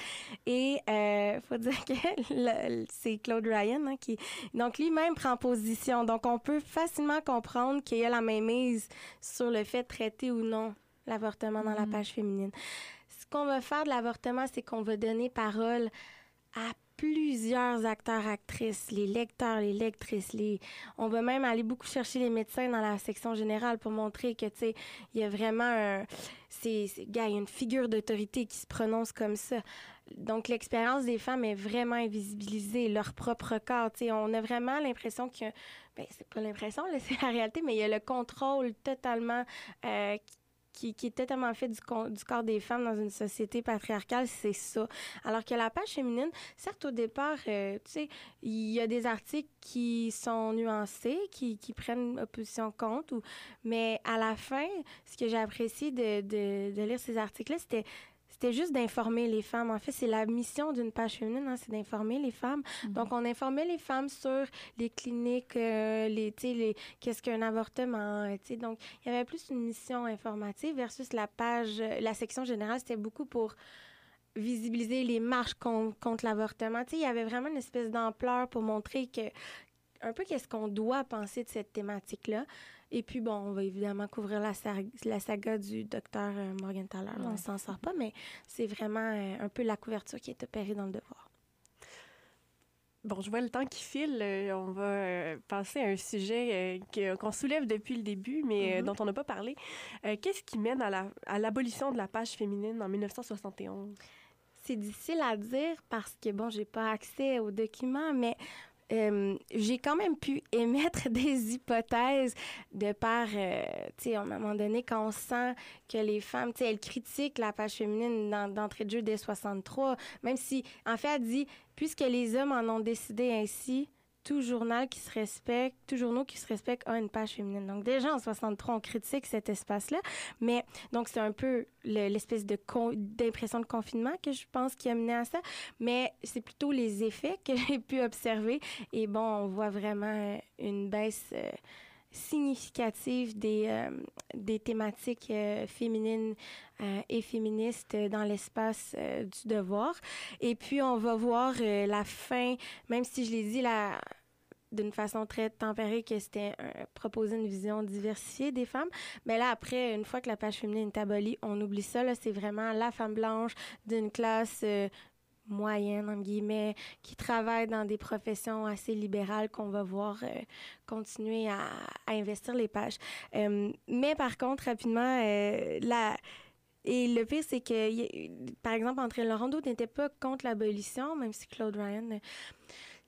Et euh, faut dire que c'est Claude Ryan hein, qui, donc lui-même prend position. Donc on peut facilement comprendre qu'il y a la même mise sur le fait de traiter ou non l'avortement dans la page féminine. Qu'on va faire de l'avortement, c'est qu'on va donner parole à plusieurs acteurs, actrices, les lecteurs, les lectrices, on va même aller beaucoup chercher les médecins dans la section générale pour montrer que, tu sais, il y a vraiment un... C'est, gars, une figure d'autorité qui se prononce comme ça. Donc, l'expérience des femmes est vraiment invisibilisée, leur propre corps, tu sais, on a vraiment l'impression que... Ben, c'est pas l'impression, c'est la réalité, mais il y a le contrôle totalement... euh, qui, qui est totalement fait du, corps des femmes dans une société patriarcale, c'est ça. Alors que la page féminine, certes, au départ, euh, tu sais, il y a des articles qui sont nuancés, qui, prennent opposition compte, mais à la fin, ce que j'ai apprécié de, de lire ces articles-là, c'était c'était juste d'informer les femmes. En fait, c'est la mission d'une page féminine, hein, c'est d'informer les femmes. Donc, on informait les femmes sur les cliniques, euh, les, les, qu'est-ce qu'un avortement, euh, tu. Donc, il y avait plus une mission informative versus la page, euh, la section générale, c'était beaucoup pour visibiliser les marches con- contre l'avortement. Tu sais, il y avait vraiment une espèce d'ampleur pour montrer que un peu qu'est-ce qu'on doit penser de cette thématique-là. Et puis, bon, on va évidemment couvrir la, sa- la saga du docteur euh, Morgan Thaler. On Ouais. s'en sort pas, mais c'est vraiment euh, un peu la couverture qui est opérée dans le devoir. Bon, je vois le temps qui file. Euh, on va passer à un sujet qu'on soulève depuis le début, mais Mhm. dont on n'a pas parlé. Qu'est-ce qui mène à la- à l'abolition de la page féminine en 1971? C'est difficile à dire parce que, bon, j'ai pas accès aux documents, mais euh, j'ai quand même pu émettre des hypothèses de par, euh, tu sais, à un moment donné, quand on sent que les femmes, tu sais, elles critiquent la page féminine d'entrée de jeu dès 63, même si, en fait, elle dit, puisque les hommes en ont décidé ainsi, tout journal qui se respecte, tout journaux qui se respecte a une page féminine. Donc déjà en 63, on critique cet espace-là, mais donc c'est un peu le- l'espèce d'impression de confinement que je pense qui a mené à ça, mais c'est plutôt les effets que j'ai pu observer. Et bon, on voit vraiment euh, une baisse euh, significative des, euh, des thématiques féminines et féministes dans l'espace du devoir. Et puis, on va voir la fin, même si je l'ai dit la, d'une façon très tempérée, que c'était euh, proposer une vision diversifiée des femmes. Mais là, après, une fois que la page féminine est abolie, on oublie ça. C'est vraiment la femme blanche d'une classe euh, moyenne, entre guillemets, qui travaille dans des professions assez libérales qu'on va voir euh, continuer à, investir les pages. Mais par contre, rapidement, la... Et le pire, c'est que, par exemple, André Laurando n'était pas contre l'abolition, même si Claude Ryan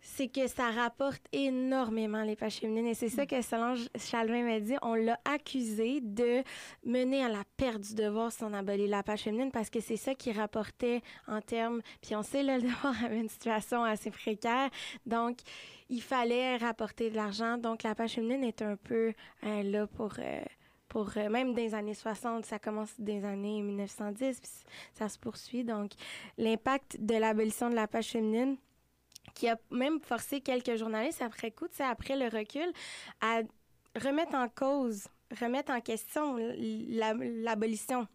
c'est que ça rapporte énormément les pages féminines. Et c'est ça que Solange Chalvin m'a dit. On l'a accusé de mener à la perte du devoir si on abolit la page féminine parce que c'est ça qui rapportait en termes... Puis on sait, là, le devoir avait une situation assez précaire. Donc, il fallait rapporter de l'argent. Donc, la page féminine est un peu euh, là pour... euh, pour euh, même dans les années 60, ça commence dans les années 1910, puis ça se poursuit. Donc, l'impact de l'abolition de la page féminine, qui a même forcé quelques journalistes après coup, après le recul, à remettre en cause, remettre en question la- l'abolition.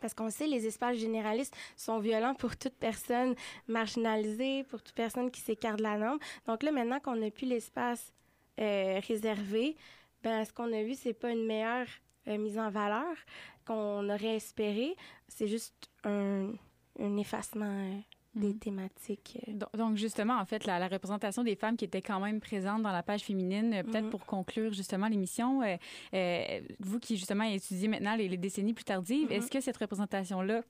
Parce qu'on sait, les espaces généralistes sont violents pour toute personne marginalisée, pour toute personne qui s'écarte de la norme. Donc là, maintenant qu'on n'a plus l'espace euh, réservé, ben, ce qu'on a vu, c'est pas une meilleure euh, mise en valeur qu'on aurait espéré. C'est juste un, un effacement euh, des thématiques. euh. Donc, donc, justement, en fait, la, la représentation des femmes qui étaient quand même présentes dans la page féminine, euh, peut-être Mhm. pour conclure justement l'émission, euh, euh, vous qui justement étudiez maintenant les, les décennies plus tardives, Mhm. est-ce que cette représentation-là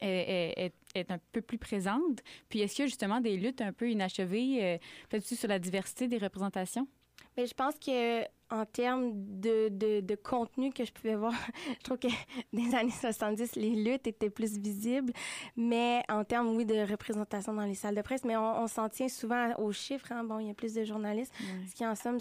est, est- est- est un peu plus présente? Puis est-ce qu'il y a justement des luttes un peu inachevées, euh, peut-être aussi sur la diversité des représentations? Mais je pense que en termes de, de, de contenu que je pouvais voir, je trouve que dans les années 70, les luttes étaient plus visibles. Mais en termes, oui, de représentation dans les salles de presse, mais on, on s'en tient souvent aux chiffres. hein. Bon, il y a plus de journalistes. Ce qui, en somme,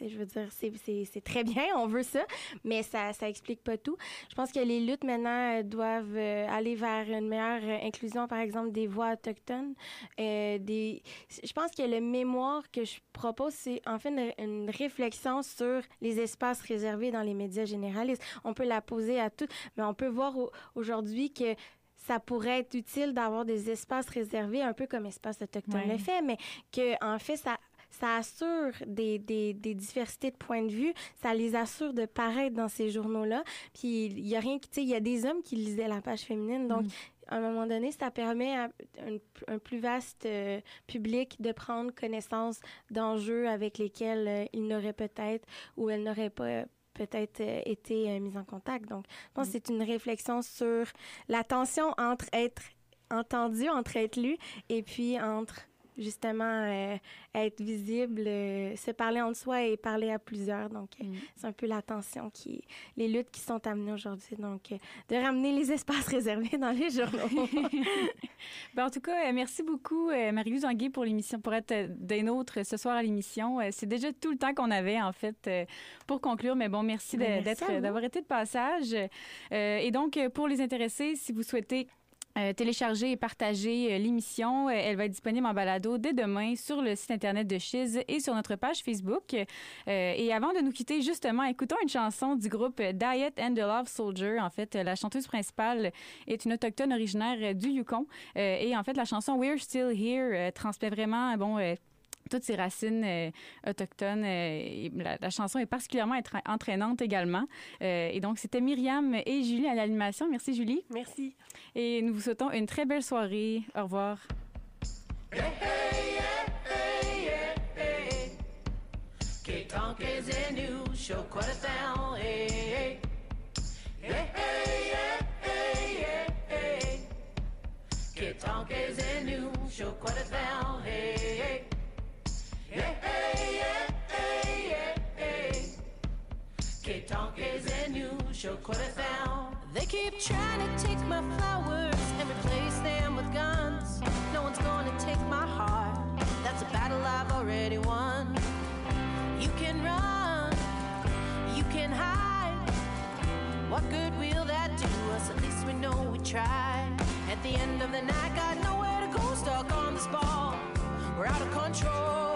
je veux dire, c'est- très bien, on veut ça, mais ça ça explique pas tout. Je pense que les luttes maintenant euh, doivent euh, aller vers une meilleure euh, inclusion, par exemple, des voix autochtones. euh, des... Je pense que le mémoire que je propose, c'est en fait une, une réflexion sur les espaces réservés dans les médias généralistes. On peut la poser à tout, mais on peut voir au- aujourd'hui que ça pourrait être utile d'avoir des espaces réservés, un peu comme Espace autochtone Ouais. le fait, mais que en fait, ça, ça assure des, des, des diversités de points de vue, ça les assure de paraître dans ces journaux-là. Puis il y a rien qui, tu sais, il y a des hommes qui lisaient la page féminine, donc à un moment donné, ça permet à un, un plus vaste euh, public de prendre connaissance d'enjeux avec lesquels euh, il n'aurait peut-être ou elle n'aurait pas euh, peut-être euh, été euh, mise en contact. Donc, je pense que c'est une réflexion sur la tension entre être entendu, entre être lu, et puis entre justement euh, être visible, euh, se parler entre soi et parler à plusieurs. Donc, euh, c'est un peu la tension qui, les luttes qui sont amenées aujourd'hui. Donc, de ramener les espaces réservés dans les journaux. Ben, en tout cas, merci beaucoup, euh, Marie-Lou Zanguet, pour l'émission, pour être des nôtres ce soir à l'émission. C'est déjà tout le temps qu'on avait, en fait, pour conclure. Mais bon, merci Ben, d'être, d'avoir été de passage. Et donc, pour les intéressés, si vous souhaitez euh, télécharger et partager euh, l'émission. Euh, elle va être disponible en balado dès demain sur le site Internet de Chiz et sur notre page Facebook. Et avant de nous quitter, justement, écoutons une chanson du groupe Diet and the Love Soldier. En fait, la chanteuse principale est une autochtone originaire du Yukon. Et en fait, la chanson We're Still Here transmet vraiment, bon toutes ses racines autochtones. La, chanson est particulièrement entraînante également. Et donc, c'était Myriam et Julie à l'animation. Merci, Julie. Merci. Et nous vous souhaitons une très belle soirée. Au revoir. They keep trying to take my flowers and replace them with guns. No one's gonna take my heart. That's a battle I've already won. You can run, you can hide. What good will that do us? At least we know we tried. At the end of the night, got nowhere to go, stuck on this ball. We're out of control.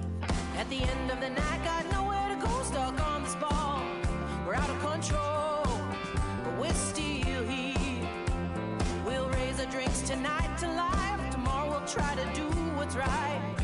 At the end of the night, got nowhere to go, stuck on this ball. We're out of control, but we're still here. We'll raise our drinks tonight to life. Tomorrow we'll try to do what's right.